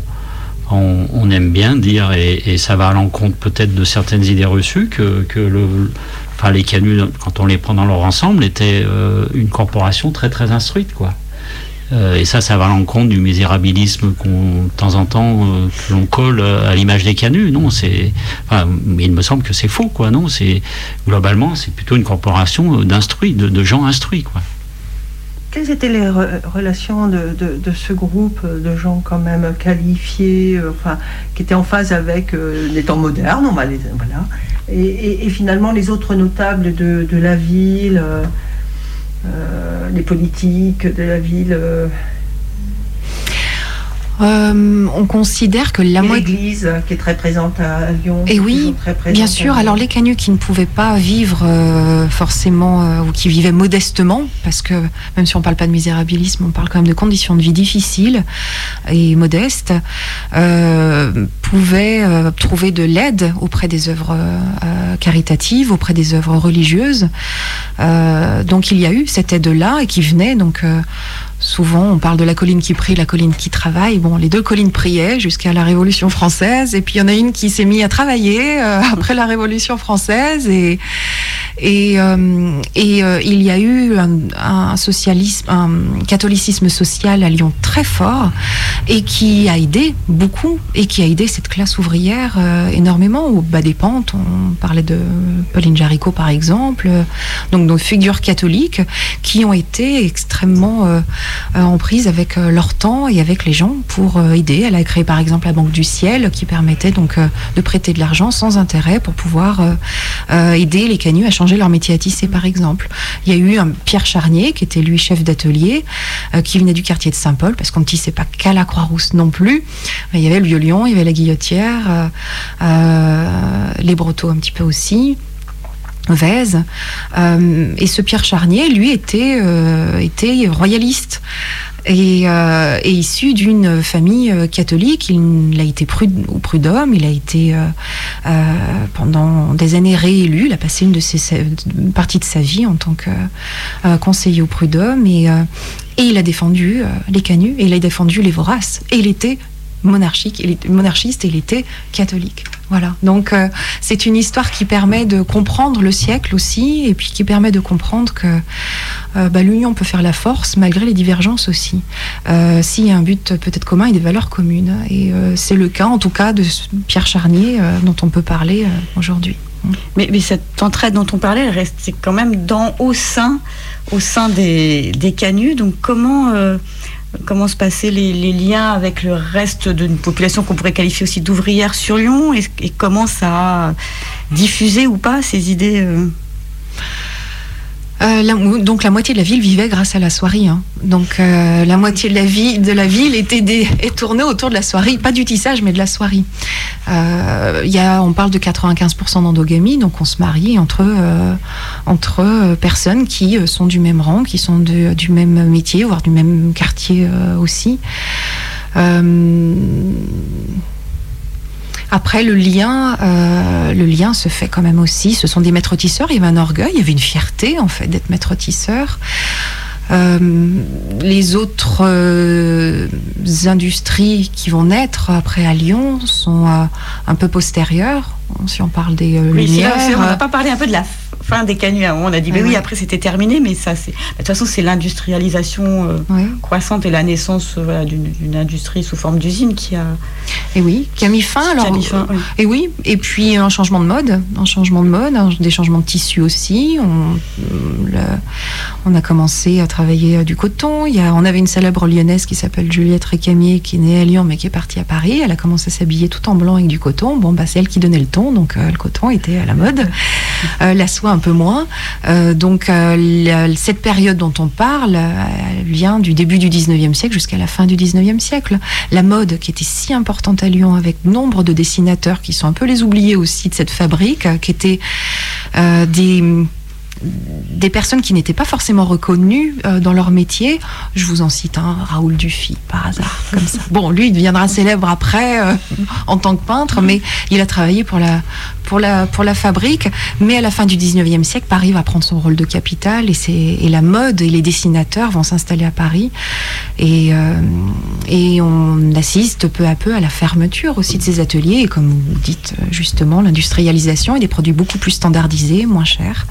on, aime bien dire, et, ça va à l'encontre peut-être de certaines idées reçues, que, le, enfin, les canuts, quand on les prend dans leur ensemble, étaient euh, une corporation très très instruite. quoi. Euh, et ça, ça va à l'encontre du misérabilisme qu'on, de temps en temps, euh, que l'on colle à l'image des canuts. Non, c'est, enfin, il me semble que c'est faux, quoi. Non, c'est globalement, c'est plutôt une corporation d'instruits, de, de gens instruits, quoi. Quelles étaient les relations de, ce groupe de gens quand même qualifiés, euh, enfin, qui étaient en phase avec euh, les temps modernes, on va les, voilà, et, finalement les autres notables de, la ville, euh, les politiques de la ville euh, on considère que la moitié. L'église qui est très présente à Lyon. Et oui, bien sûr. Alors les canuts qui ne pouvaient pas vivre euh, forcément euh, ou qui vivaient modestement, parce que même si on ne parle pas de misérabilisme, on parle quand même de conditions de vie difficiles et modestes, pouvaient trouver de l'aide auprès des œuvres caritatives, auprès des œuvres religieuses. donc il y a eu cette aide-là et qui venait donc Souvent, on parle de la colline qui prie, la colline qui travaille. Bon, les deux collines priaient jusqu'à la Révolution française, et puis il y en a une qui s'est mise à travailler euh, après la Révolution française, et et, euh, euh, il y a eu un, socialisme, un catholicisme social à Lyon très fort, et qui a aidé beaucoup, et qui a aidé cette classe ouvrière énormément au bas des pentes. On parlait de Pauline Jaricot par exemple, donc nos figures catholiques qui ont été extrêmement en prise avec euh, leur temps et avec les gens pour euh, aider. Elle a créé par exemple la Banque du Ciel qui permettait donc de prêter de l'argent sans intérêt pour pouvoir aider les canuts à changer leur métier à tisser par exemple. Il y a eu un Pierre Charnier qui était lui chef d'atelier qui venait du quartier de Saint-Paul parce qu'on ne tissait pas qu'à la Croix-Rousse non plus. Il y avait le violon, il y avait la guillotière, les broteaux un petit peu aussi. Euh, et ce Pierre Charnier, lui, était, euh, était royaliste. Et, euh, issu d'une famille euh, catholique, il, a été prud- au prud'homme, il a été pendant des années réélu, il a passé une, de ses, une partie de sa vie en tant que conseiller au prud'homme. Et, et il a défendu les canuts. Et il a défendu les voraces. Et il était monarchique, il était monarchiste et il était catholique. Voilà. Donc euh, c'est une histoire qui permet de comprendre le siècle aussi et puis qui permet de comprendre que euh, bah, l'union peut faire la force malgré les divergences aussi. Euh, S'il y a un but peut-être commun et des valeurs communes. Et c'est le cas en tout cas de Pierre Charnier dont on peut parler aujourd'hui. Mais, mais cette entraide dont on parlait, elle restait quand même dans, au sein, au sein des, des canuts. Donc comment, comment se passaient les, liens avec le reste d'une population qu'on pourrait qualifier aussi d'ouvrière sur Lyon et, et comment ça a diffusé ou pas ces idées euh, donc la moitié de la ville vivait grâce à la soierie. hein. Donc euh, la moitié de la, vie, de la ville était des- est tournée autour de la soierie, pas du tissage mais de la soierie. Euh, y a, on parle de 95% d'endogamie, donc on se marie entre, personnes qui sont du même rang, qui sont du même métier, voire du même quartier aussi. Après, le lien, euh, le lien se fait quand même aussi. Ce sont des maîtres tisseurs. Il y avait un orgueil, il y avait une fierté en fait d'être maître tisseur. Euh, les autres euh, industries qui vont naître après à Lyon sont euh, un peu postérieures. Si on parle des Oui, lumières, on n'a pas parlé un peu de la fin des canuts. On a dit, mais oui, après c'était terminé, mais ça, c'est. De toute façon, c'est l'industrialisation euh, oui. croissante et la naissance euh, voilà, d'une industrie sous forme d'usine qui a, Et oui, qui a mis fin. Alors, a mis fin. oui. Et oui, et puis un changement de mode, un changement de mode, un- des changements de tissu aussi. On, le- on a commencé à travailler euh, du coton. Il y a, on avait une célèbre lyonnaise qui s'appelle Juliette Récamier, qui est née à Lyon mais qui est partie à Paris. Elle a commencé à s'habiller tout en blanc avec du coton. Bon, bah, c'est elle qui donnait le ton, donc euh, le coton était à la mode. Euh, la soie un peu moins. Euh, donc euh, cette période dont on parle euh, elle vient du début du 19e siècle jusqu'à la fin du 19e siècle. La mode qui était si importante à Lyon avec nombre de dessinateurs qui sont un peu les oubliés aussi de cette fabrique, qui étaient des des personnes qui n'étaient pas forcément reconnues euh, dans leur métier. Je vous en cite un, Raoul Dufy, par hasard, comme ça. Bon, lui, il deviendra célèbre après euh, en tant que peintre, mais il a travaillé pour la, pour la, pour la fabrique. Mais à la fin du 19e siècle, Paris va prendre son rôle de capitale et, et la mode et les dessinateurs vont s'installer à Paris. Et, euh, et on assiste peu à peu à la fermeture aussi de ces ateliers et comme vous dites justement, l'industrialisation et des produits beaucoup plus standardisés, moins chers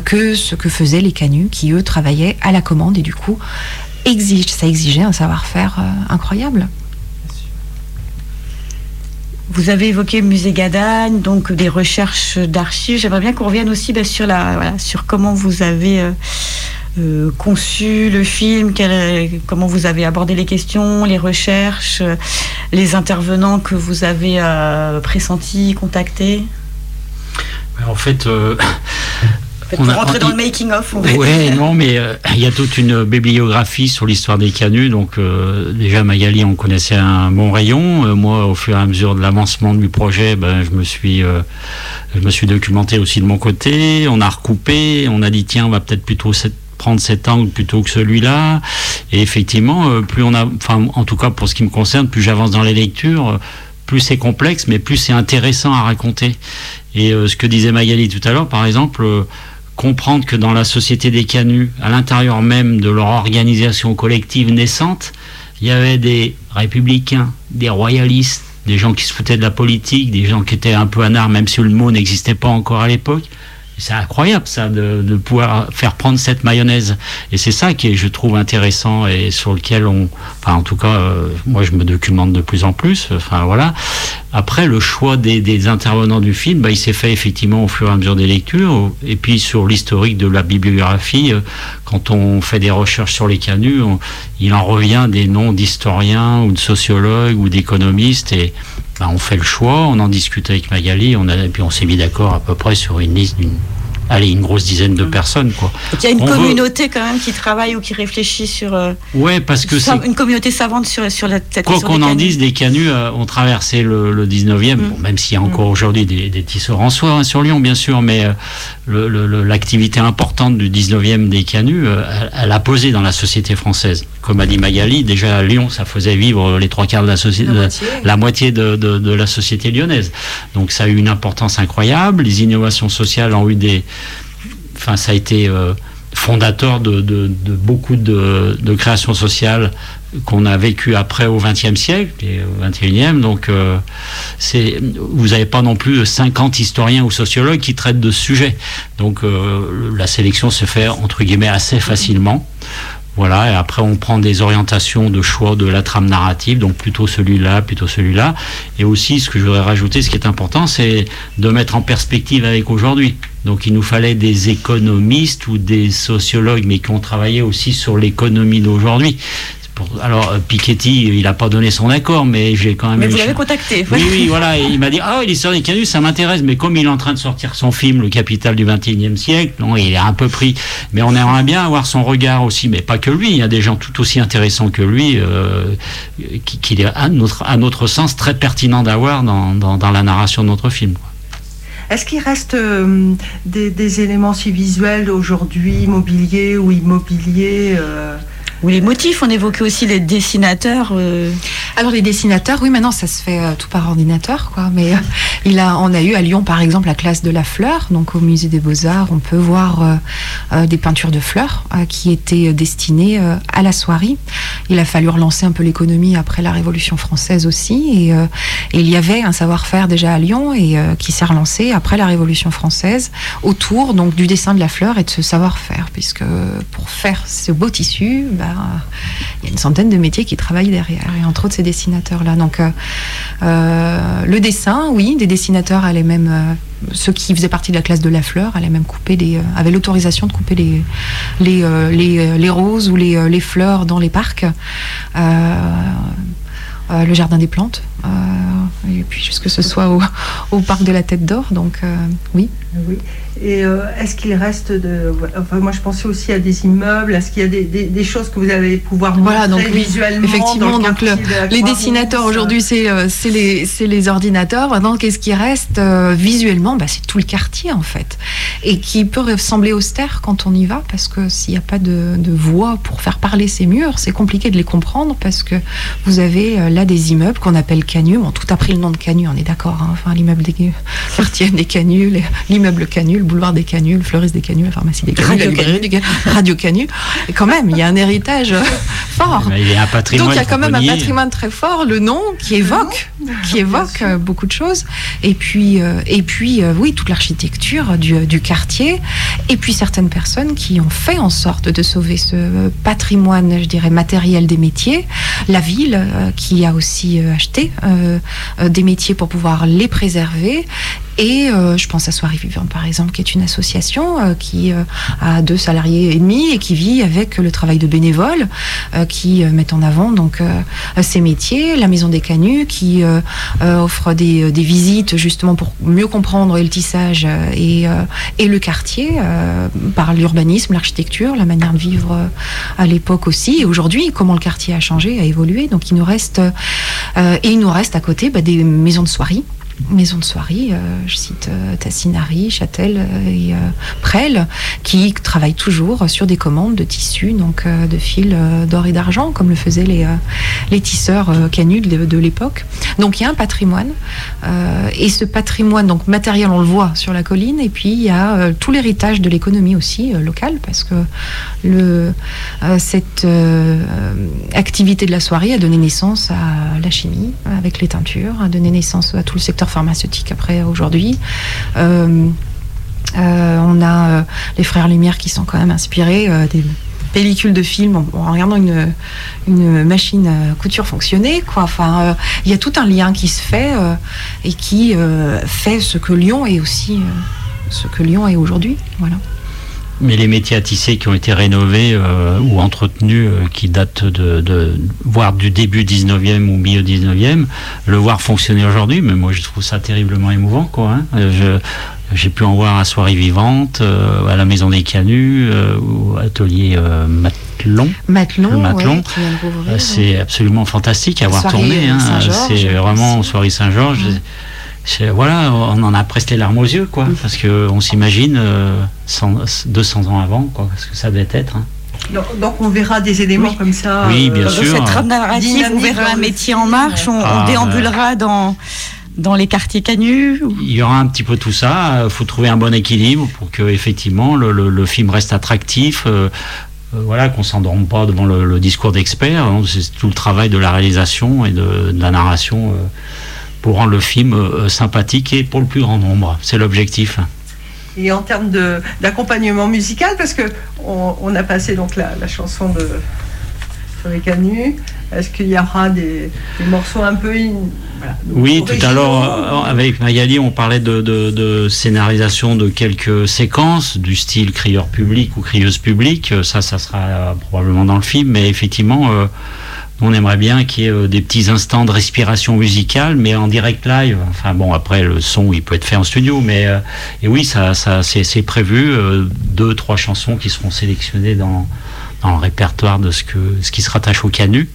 que ce que faisaient les canuts qui, eux, travaillaient à la commande et du coup, exige, ça exigeait un savoir-faire euh, incroyable. Vous avez évoqué le musée Gadagne, donc des recherches d'archives. J'aimerais bien qu'on revienne aussi ben, sur, la, voilà, sur comment vous avez euh, euh, conçu le film, quel- comment vous avez abordé les questions, les recherches, euh, les intervenants que vous avez euh, pressentis, contactés. En fait, pour a- rentrer dans le va Ouais, dire. non, mais euh, il y a toute une bibliographie sur l'histoire des canuts. Donc, euh, déjà, Magali, on connaissait un bon rayon. Euh, moi, au fur et à mesure de l'avancement du projet, ben, je me suis, je me suis documenté aussi de mon côté. On a recoupé. On a dit, tiens, on va peut-être plutôt cette- prendre cet angle plutôt que celui-là. Et effectivement, plus on a, enfin, en tout cas pour ce qui me concerne, plus j'avance dans les lectures, plus c'est complexe, mais plus c'est intéressant à raconter. Et euh, ce que disait Magali tout à l'heure, par exemple. euh, comprendre que dans la société des canuts, à l'intérieur même de leur organisation collective naissante, il y avait des républicains, des royalistes, des gens qui se foutaient de la politique, des gens qui étaient un peu anards, même si le mot n'existait pas encore à l'époque. C'est incroyable ça de, de pouvoir faire prendre cette mayonnaise. Et c'est ça qui est, je trouve, intéressant et sur lequel on, enfin en tout cas, euh, moi je me documente de plus en plus. Enfin voilà. Après le choix des, des intervenants du film, bah, il s'est fait effectivement au fur et à mesure des lectures. Et puis sur l'historique de la bibliographie, euh, quand on fait des recherches sur les canuts, il en revient des noms d'historiens ou de sociologues ou d'économistes et bah, on fait le choix, on en discute avec Magali, et puis on s'est mis d'accord à peu près sur une liste d'une allez, une grosse dizaine de personnes. Quoi. Il y a une On veut- communauté quand même qui travaille ou qui réfléchit sur. euh, Ouais, parce que c'est une communauté savante sur, sur la cette Quoi qu'on des en dise, les canuts euh, ont traversé le, le 19e, Mm. bon, même s'il y a encore aujourd'hui des, des tisseurs en soie hein, sur Lyon, bien sûr, mais euh, l'activité importante du 19e des canuts, euh, elle, elle a posé dans la société française. Comme a dit Magali, déjà à Lyon, ça faisait vivre les trois quarts de la société, La moitié. la moitié de, de- de la société lyonnaise. Donc ça a eu une importance incroyable. Les innovations sociales ont eu des, enfin ça a été euh, fondateur de, beaucoup de, créations sociales qu'on a vécues après au XXe siècle et au XXIe. Donc euh, vous n'avez pas non plus 50 historiens ou sociologues qui traitent de ce sujet. Donc euh, la sélection se fait entre guillemets assez facilement. Voilà, et après on prend des orientations de choix de la trame narrative, donc plutôt celui-là, plutôt celui-là. Et aussi, ce que je voudrais rajouter, ce qui est important, c'est de mettre en perspective avec aujourd'hui. Donc il nous fallait des économistes ou des sociologues, mais qui ont travaillé aussi sur l'économie d'aujourd'hui. Alors euh, Piketty, il n'a pas donné son accord, mais j'ai quand même... Mais vous l'avez contacté. oui, oui, voilà. Et il m'a dit Ah, l'histoire des canuts, ça m'intéresse. Mais comme il est en train de sortir son film, Le Capital du XXIe siècle, non, il est un peu pris. Mais on aimerait bien avoir son regard aussi. Mais pas que lui. Il y a des gens tout aussi intéressants que lui, euh, qui, qui est, à notre, à notre sens, très pertinent d'avoir dans, dans, dans la narration de notre film. Est-ce qu'il reste euh, des, éléments si visuels aujourd'hui, immobiliers ou immobiliers euh, Ou les motifs, on évoquait aussi les dessinateurs. euh, Alors les dessinateurs, oui, maintenant ça se fait euh, tout par ordinateur, quoi. Mais euh, il a, on a eu à Lyon, par exemple, la classe de la fleur. Donc au musée des Beaux Arts, on peut voir des peintures de fleurs qui étaient destinées à la soierie. Il a fallu relancer un peu l'économie après la Révolution française aussi, et, il y avait un savoir-faire déjà à Lyon et qui s'est relancé après la Révolution française autour donc du dessin de la fleur et de ce savoir-faire, puisque pour faire ce beau tissu, bah, il y a une centaine de métiers qui travaillent derrière, et entre autres ces dessinateurs-là. Donc, euh, euh, le dessin, oui, des dessinateurs allaient même, euh, ceux qui faisaient partie de la classe de la fleur, allaient même des, euh, avaient l'autorisation de couper les, les, euh, les, euh, les roses ou les, euh, les fleurs dans les parcs. Euh, euh, le jardin des plantes, euh, et puis jusque ce soit au, au parc de la Tête d'Or. Donc euh, oui. Oui. Et est-ce qu'il reste de. Enfin, moi, je pensais aussi à des immeubles. Est-ce qu'il y a des, des- des choses que vous allez pouvoir Voilà, montrer donc visuellement effectivement, dans le donc le- de Les dessinateurs aujourd'hui, c'est les, les ordinateurs. Maintenant, qu'est-ce qui reste visuellement? Bah, C'est tout le quartier, en fait. Et qui peut sembler austère quand on y va, parce que s'il n'y a pas de, de voix pour faire parler ces murs, c'est compliqué de les comprendre, parce que vous avez là des immeubles qu'on appelle canuts. Bon, tout a pris le nom de canus, on est d'accord. hein. Enfin, l'immeuble des quartier des l'immeuble canus, le boulevard des canuts, le fleuriste des canuts, la pharmacie des canuts, Radio Canus. Et quand même, il y a un héritage fort. Mais il y a un patrimoine. Donc il y a quand même un patrimoine très fort, le nom qui évoque, qui évoque euh, beaucoup de choses. Et puis, euh, et puis euh, oui, toute l'architecture du, du quartier. Et puis certaines personnes qui ont fait en sorte de sauver ce patrimoine, je dirais, matériel des métiers. La ville euh, qui aussi euh, acheté euh, euh, des métiers pour pouvoir les préserver. Et je pense à Soirée Vivante, par exemple, qui est une association qui a deux salariés et demi et qui vit avec le travail de bénévoles qui mettent en avant donc ces métiers. La Maison des Canuts qui offre des, des visites justement pour mieux comprendre le tissage et, et le quartier par l'urbanisme, l'architecture, la manière de vivre à l'époque aussi. Et aujourd'hui, comment le quartier a changé, a évolué. Donc il nous reste et il nous reste à côté bah, des maisons de soirée. Maisons de soirée, euh, je cite euh, Tassinari, Châtel euh, et Presles, qui travaillent toujours sur des commandes de tissus, donc de fils d'or et d'argent, comme le faisaient les, les tisseurs canuts de, l'époque. Donc il y a un patrimoine, et ce patrimoine donc matériel, on le voit sur la colline, et puis il y a tout l'héritage de l'économie aussi locale, parce que cette activité de la soirée a donné naissance à la chimie avec les teintures, a donné naissance à tout le secteur pharmaceutique après aujourd'hui. Euh, euh, on a euh, les frères Lumière qui sont quand même inspirés des pellicules de films en, regardant une, machine à couture fonctionner. Quoi. Il y a tout un lien qui se fait et qui fait ce que Lyon est aussi, ce que Lyon est aujourd'hui. Voilà. Mais les métiers à tisser qui ont été rénovés euh, ou entretenus, euh, qui datent de, de voire du début 19e ou milieu 19e, le voir fonctionner aujourd'hui, mais moi je trouve ça terriblement émouvant. Quoi, hein. Euh, J'ai pu en voir à Soirée Vivante, euh, à la Maison des Canuts, euh, ou atelier euh, Matelon. Matelon, Matelon. ouais. Euh, C'est absolument fantastique à voir tourner. euh, hein. C'est vraiment soirée Saint-Georges. Ouais. Voilà, on en a presque les larmes aux yeux, quoi, parce que on s'imagine euh, 100 200 ans avant, quoi, ce que ça devait être. hein. Donc, donc on verra des éléments Oui. comme ça. Oui, bien Dans sûr. cette trame narrative, on verra un métier en marche, on, on Ah, déambulera dans, dans les quartiers canus. ou- Il y aura un petit peu tout ça. Il faut trouver un bon équilibre pour que effectivement le, le- le film reste attractif. euh, euh, voilà, qu'on s'endorme pas devant le, le discours d'experts. Donc, C'est tout le travail de la réalisation et de, de la narration euh, pour rendre le film euh, sympathique et pour le plus grand nombre. C'est l'objectif. Et en termes d'accompagnement musical, parce que on, on a passé donc la, la chanson de les canuts. Est-ce qu'il y aura des, des morceaux un peu in- voilà, Oui, tout à l'heure, euh, avec Magali, on parlait de, de- de scénarisation de quelques séquences du style crieur public ou crieuse publique. Euh, Ça, ça sera euh, probablement dans le film, mais effectivement, euh, on aimerait bien qu'il y ait euh, des petits instants de respiration musicale, mais en direct live. Enfin bon, après, le son, il peut être fait en studio, mais euh, oui, ça, c'est prévu. euh, deux, trois chansons qui seront sélectionnées dans, le répertoire de ce, qui se rattache au canut.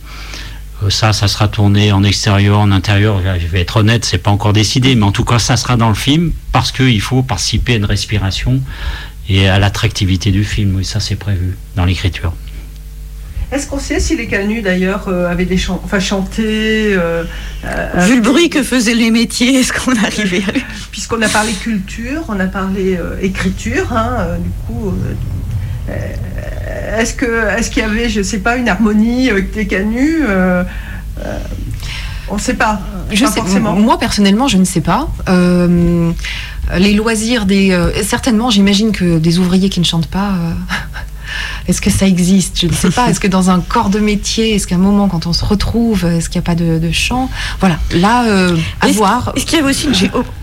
Euh, Ça, ça sera tourné en extérieur, en intérieur. Je vais être honnête, c'est pas encore décidé, mais en tout cas, ça sera dans le film parce qu'il faut participer à une respiration et à l'attractivité du film. Oui, ça, c'est prévu dans l'écriture. Est-ce qu'on sait si les canuts d'ailleurs euh, avaient des chants, enfin chanté euh, euh, Vu le bruit que faisaient les métiers, est-ce qu'on arrivait à... Puisqu'on a parlé culture, on a parlé euh, écriture, hein, euh, du coup. euh, euh, est-ce que est-ce qu'il y avait, je sais pas, une harmonie avec des canuts euh, euh, On ne sait pas. Je pas sais, forcément. moi personnellement, je ne sais pas. Euh, les loisirs des, euh, certainement, j'imagine que des ouvriers qui ne chantent pas. euh, Est-ce que ça existe? Je ne sais pas. Est-ce que dans un corps de métier, est-ce qu'à un moment, quand on se retrouve, est-ce qu'il n'y a pas de, de chant? Voilà, là, euh, à Est-ce- voir. Est-ce qu'il y avait aussi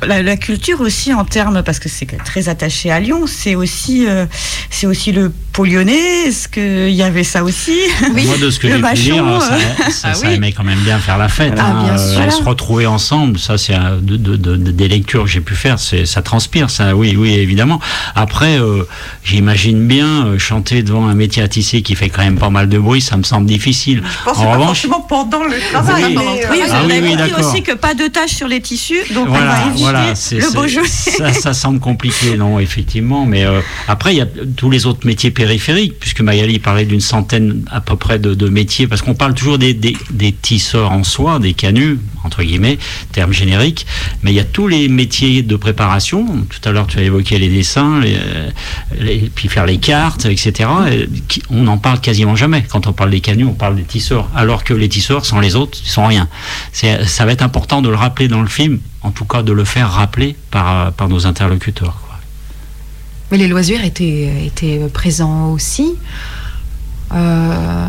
la, la culture aussi en termes parce que c'est très attaché à Lyon, c'est aussi euh, c'est aussi le pôle lyonnais. Est-ce qu'il y avait ça aussi? Moi, de ce que le j'ai pu lire, euh, ça, ça, ah ça oui. aimait quand même bien faire la fête. Ah, hein, bien euh, se retrouver ensemble, ça, c'est de, de- de- de- des lectures que j'ai pu faire, c'est ça transpire, ça, oui, oui, évidemment. Après, euh, j'imagine bien euh, chanter devant un métier à tisser qui fait quand même pas mal de bruit, ça me semble difficile. Je pense en pas revanche- forcément pendant le travail. Oui. mais, Oui, euh, Oui, Ah on oui, avait oui, compris aussi que pas de taches sur les tissus, donc on va Voilà, éviter voilà, c'est, le beau c'est- jeu. ça, ça semble compliqué, non, effectivement. Mais euh, après, il y a tous les autres métiers périphériques, puisque Magali parlait d'une centaine à peu près de, de métiers, parce qu'on parle toujours des, des, des tisseurs en soi, des canuts, entre guillemets, terme générique, mais il y a tous les métiers de préparation. Tout à l'heure, tu as évoqué les dessins, les, les- puis faire les cartes, etc. Et qui- on n'en parle quasiment jamais. Quand on parle des canuts, on parle des tisseurs, alors que les tisseurs, sans les autres, ils sont rien. C'est, ça va être important de le rappeler dans le film, en tout cas de le faire rappeler par, par nos interlocuteurs. quoi. Mais les loisirs étaient, étaient présents aussi. Euh,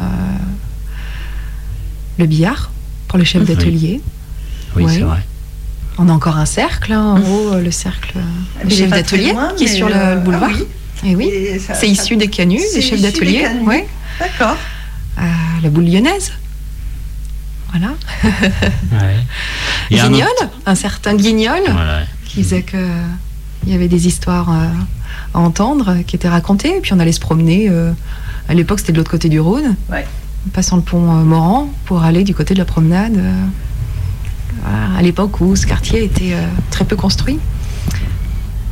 le billard pour le chef d'atelier. Oui, Ouais. c'est vrai. On a encore un cercle, hein, en haut, euh, le cercle euh, pas très d'atelier qui est sur le, euh, le boulevard. ah oui. Et oui, Et ça- c'est issu des canuts, des chefs d'atelier. Ouais. D'accord. Euh, la boule lyonnaise. Voilà. Ouais. Un Guignol, autre- un certain Guignol, Voilà. qui disait que il y avait des histoires euh, à entendre, euh, qui étaient racontées, et puis on allait se promener. euh, à l'époque, c'était de l'autre côté du Rhône, Ouais. en passant le pont euh, Moran, pour aller du côté de la promenade. euh, voilà, à l'époque où ce quartier était euh, très peu construit.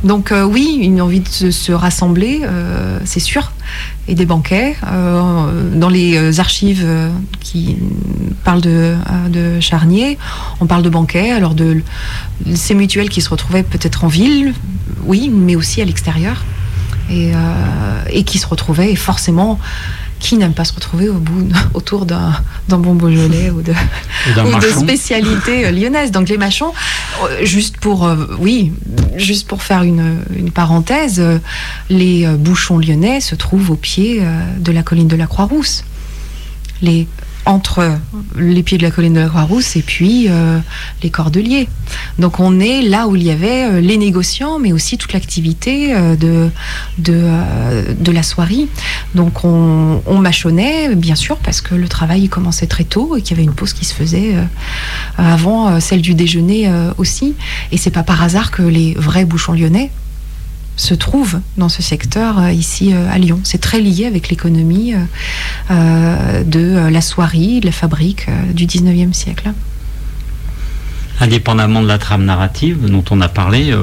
Donc euh, oui, une envie de se, se rassembler, euh, c'est sûr, et des banquets. Euh, dans les archives qui parlent de, de Charnier, on parle de banquets, alors de ces mutuelles qui se retrouvaient peut-être en ville, oui, mais aussi à l'extérieur, et, qui se retrouvaient, et forcément, qui n'aime pas se retrouver au bout, autour d'un d'un bon Beaujolais ou de, Ou de spécialité euh, lyonnaise. Donc les machons, euh, juste pour, euh, oui, juste pour faire une, une parenthèse, euh, les bouchons lyonnais se trouvent au pied euh, de la colline de la Croix-Rousse. Les entre les pieds de la colline de la Croix-Rousse et puis euh, les Cordeliers. Donc on est là où il y avait euh, les négociants, mais aussi toute l'activité euh, de, de, la soierie. Donc on, on mâchonnait, bien sûr, parce que le travail il commençait très tôt et qu'il y avait une pause qui se faisait avant celle du déjeuner aussi. Et c'est pas par hasard que les vrais bouchons lyonnais se trouve dans ce secteur euh, ici euh, à Lyon. C'est très lié avec l'économie euh, de la soierie, de la fabrique du 19e siècle. Indépendamment de la trame narrative dont on a parlé,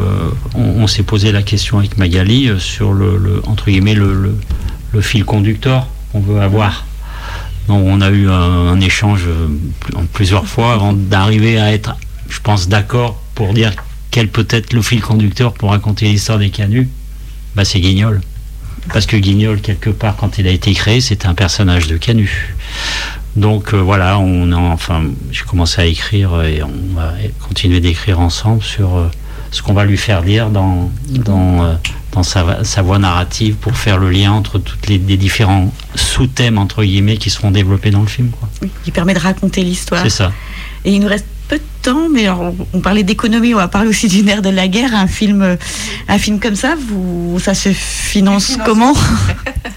on, s'est posé la question avec Magali sur le, entre guillemets le, fil conducteur qu'on veut avoir. Donc, on a eu un, échange plusieurs fois avant d'arriver à être, je pense, d'accord pour dire quel peut être le fil conducteur pour raconter l'histoire des canuts bah, C'est Guignol. Parce que Guignol, quelque part, quand il a été créé, c'était un personnage de canut. Donc euh, voilà, on a, enfin, j'ai commencé à écrire et on va continuer d'écrire ensemble sur euh, ce qu'on va lui faire dire dans, dans, euh, dans sa, sa, voix narrative pour faire le lien entre toutes les, différents sous-thèmes entre guillemets qui seront développés dans le film. Quoi. Oui, qui permet de raconter l'histoire. C'est ça. Et il nous reste peu de temps, mais on parlait d'économie, on va parler aussi du nerf de la guerre. Un film, un film comme ça, vous, ça se finance comment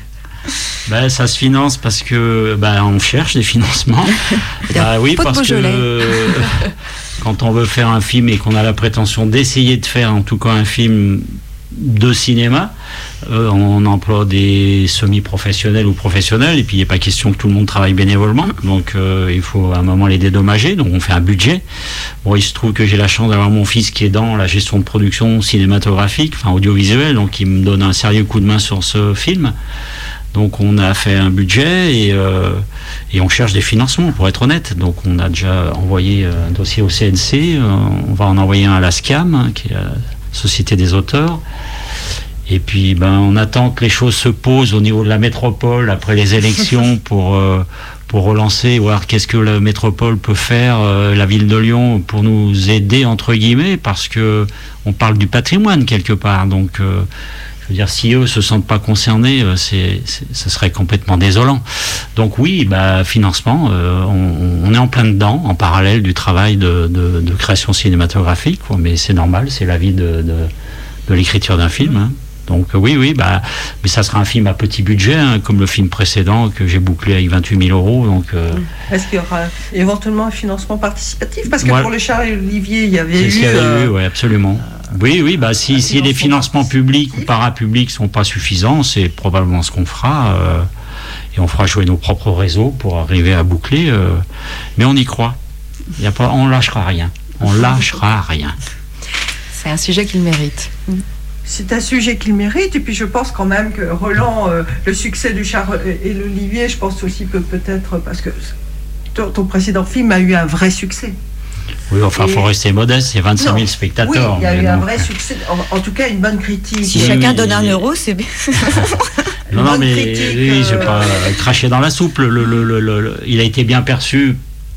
ben, ça se finance parce que ben, on cherche des financements. bah, oui, parce que quand on veut faire un film et qu'on a la prétention d'essayer de faire en tout cas un film de cinéma, euh, on emploie des semi-professionnels ou professionnels, et puis il n'est pas question que tout le monde travaille bénévolement, donc euh, il faut à un moment les dédommager, donc on fait un budget. Bon, il se trouve que j'ai la chance d'avoir mon fils qui est dans la gestion de production cinématographique, enfin audiovisuelle, donc il me donne un sérieux coup de main sur ce film. Donc on a fait un budget et, euh, on cherche des financements, pour être honnête. Donc on a déjà envoyé un dossier au CNC, on va en envoyer un à la SCAM, hein, qui est Société des auteurs. Et puis, ben, on attend que les choses se posent au niveau de la métropole après les élections pour, euh, pour relancer, voir qu'est-ce que la métropole peut faire, euh, la ville de Lyon, pour nous aider, entre guillemets, parce que on parle du patrimoine quelque part. Donc, euh, je veux dire, si eux se sentent pas concernés, c'est, ce serait complètement désolant. Donc oui, bah, financement, on, on, est en plein dedans, en parallèle du travail de, de, de création cinématographique, mais c'est normal, c'est la vie de, de, l'écriture d'un film. Hein. Donc oui, oui, bah, mais ça sera un film à petit budget, hein, comme le film précédent que j'ai bouclé avec 28 000 euros. Donc, euh, Est-ce qu'il y aura éventuellement un financement participatif? Parce que pour le Charles Olivier, il y avait eu. Il y avait eu, euh, oui, absolument. Oui, oui, bah, si, si les financements publics ou parapublics sont pas suffisants, c'est probablement ce qu'on fera. Euh, et on fera jouer nos propres réseaux pour arriver à boucler. mais on y croit. Il y a pas, on lâchera rien. On lâchera rien. C'est un sujet qu'il mérite c'est un sujet qu'il mérite. Et puis je pense quand même que Roland, euh, le succès du Charles et l'Olivier, je pense aussi que peut-être parce que ton, précédent film a eu un vrai succès. Oui, enfin, il faut rester modeste, c'est 25 000 spectateurs. Oui, il y a eu un vrai succès, en, tout cas une bonne critique. Si chacun donne un euro, c'est bien. non, non, mais oui, je vais pas cracher dans la soupe. il a été bien perçu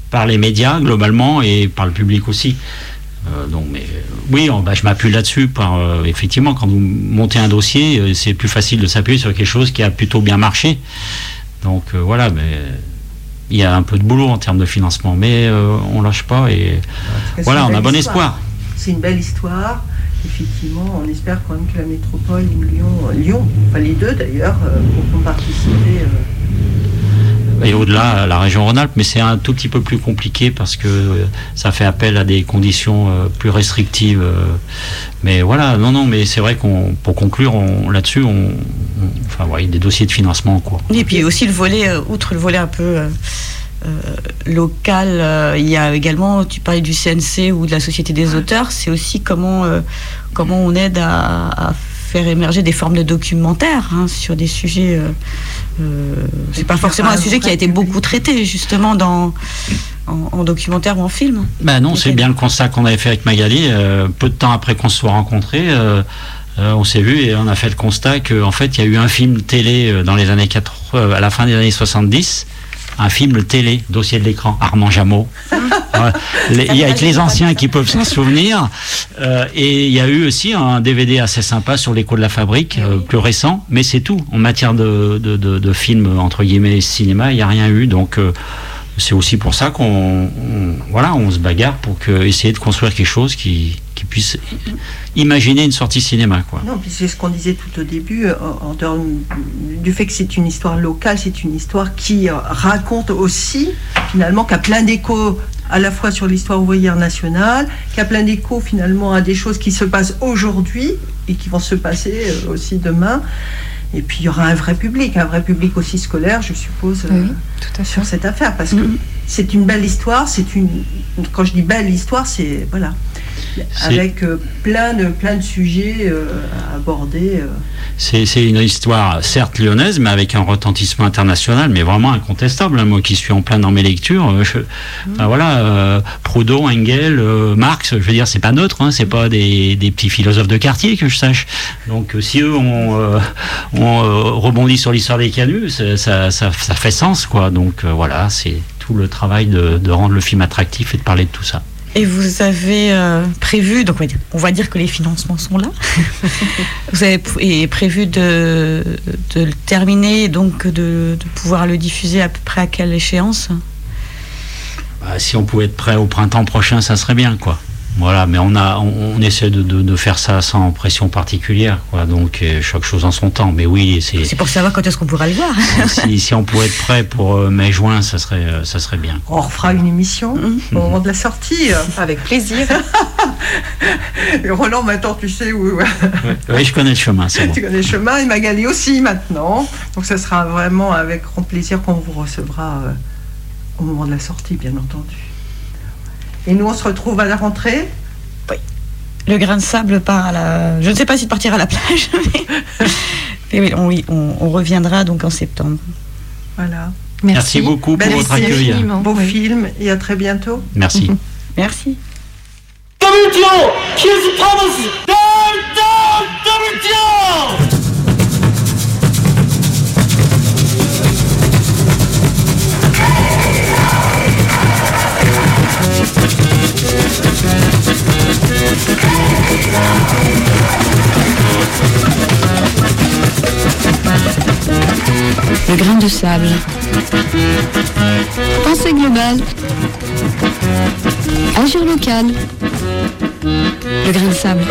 par les médias, globalement, et par le public aussi. Euh, donc, mais euh, oui, bah, je m'appuie là-dessus. Par, euh, effectivement, quand vous montez un dossier, c'est plus facile de s'appuyer sur quelque chose qui a plutôt bien marché. Donc voilà, mais il y a un peu de boulot en termes de financement, mais on lâche pas et voilà, on a bon espoir. C'est une belle histoire. Effectivement, on espère quand même que la métropole ou Lyon, Lyon, enfin les deux d'ailleurs, pourront participer et au-delà la région Rhône-Alpes, mais c'est un tout petit peu plus compliqué parce que euh, ça fait appel à des conditions euh, plus restrictives. Euh. mais voilà, non, non, mais c'est vrai qu'on, pour conclure là-dessus, on, enfin, il y a des dossiers de financement en cours. Et puis aussi le volet, outre le volet un peu local, il y a également, tu parlais du CNC ou de la Société des auteurs, c'est aussi comment, comment on aide à, à faire émerger des formes de documentaires hein, sur des sujets. Euh, euh c'est pas forcément un sujet qui a été beaucoup traité justement dans en, documentaire ou en film. Ben non, c'est bien le constat qu'on avait fait avec Magali. Euh, peu de temps après qu'on se soit rencontrés, euh, on s'est vu et on a fait le constat qu'en fait, il y a eu un film télé dans les années 80, à la fin des années 70 un film télé, dossier de l'écran, Armand Jameau. il y a avec les anciens qui peuvent s'en souvenir. Euh, et il y a eu aussi un DVD assez sympa sur l'écho de la fabrique, euh, plus récent, mais c'est tout. En matière de, de, de, films, entre guillemets, cinéma, il n'y a rien eu. Donc, euh, c'est aussi pour ça qu'on voilà, on se bagarre pour que, essayer de construire quelque chose qui, qui puisse imaginer une sortie cinéma. Quoi. Non, c'est ce qu'on disait tout au début, euh, en, termes du fait que c'est une histoire locale, c'est une histoire qui euh, raconte aussi, finalement, qui a plein d'échos à la fois sur l'histoire ouvrière nationale, qui a plein d'échos finalement à des choses qui se passent aujourd'hui et qui vont se passer euh, aussi demain. Et puis il y aura un vrai public, un vrai public aussi scolaire, je suppose, Oui, tout à fait. sur cette affaire, parce que Mhm. c'est une belle histoire. C'est une, quand je dis belle histoire, c'est voilà, C'est- avec euh, plein de plein de sujets euh, à aborder. euh. C'est une histoire, certes lyonnaise, mais avec un retentissement international, mais vraiment incontestable. hein. Moi qui suis en plein dans mes lectures, je- enfin, voilà, euh, Proudhon, Engel, euh, Marx, je veux dire, c'est pas neutre, hein, c'est pas des, des petits philosophes de quartier que je sache. Donc si eux ont, euh, ont, rebondi sur l'histoire des canuts, ça, ça, ça- ça fait sens, quoi. Donc voilà, c'est tout le travail de, de rendre le film attractif et de parler de tout ça. Et vous avez euh, prévu, donc on va, dire, on va dire que les financements sont là. vous avez et prévu de, de le terminer, donc de, de pouvoir le diffuser à peu près à quelle échéance? Bah, si on pouvait être prêt au printemps prochain, ça serait bien, quoi. Voilà, mais on a, on, on essaie de, de, de faire ça sans pression particulière, quoi. Donc euh, chaque chose en son temps. Mais oui, c'est C'est pour savoir quand est-ce qu'on pourra le voir. si, si on pouvait être prêt pour euh, mai-juin, ça serait, euh, ça serait bien. On refera une émission Mhm. au moment de la sortie. Avec plaisir. Roland, maintenant, tu sais où. Oui, je connais le chemin, c'est bon. Tu connais le chemin et Magali aussi maintenant. Donc ça sera vraiment avec grand plaisir qu'on vous recevra euh, au moment de la sortie, bien entendu. Et nous, on se retrouve à la rentrée. Le grain de sable part à la. Je ne sais pas s'il partira à la plage, mais, mais oui, on, oui, on- on reviendra donc en septembre. Voilà. Merci beaucoup pour Belle votre accueil. Beau Oui. film et à très bientôt. Merci. Merci. WTO! Here's the promise! WTO! Le grain de sable. Pensée globale. Agir local. Le grain de sable.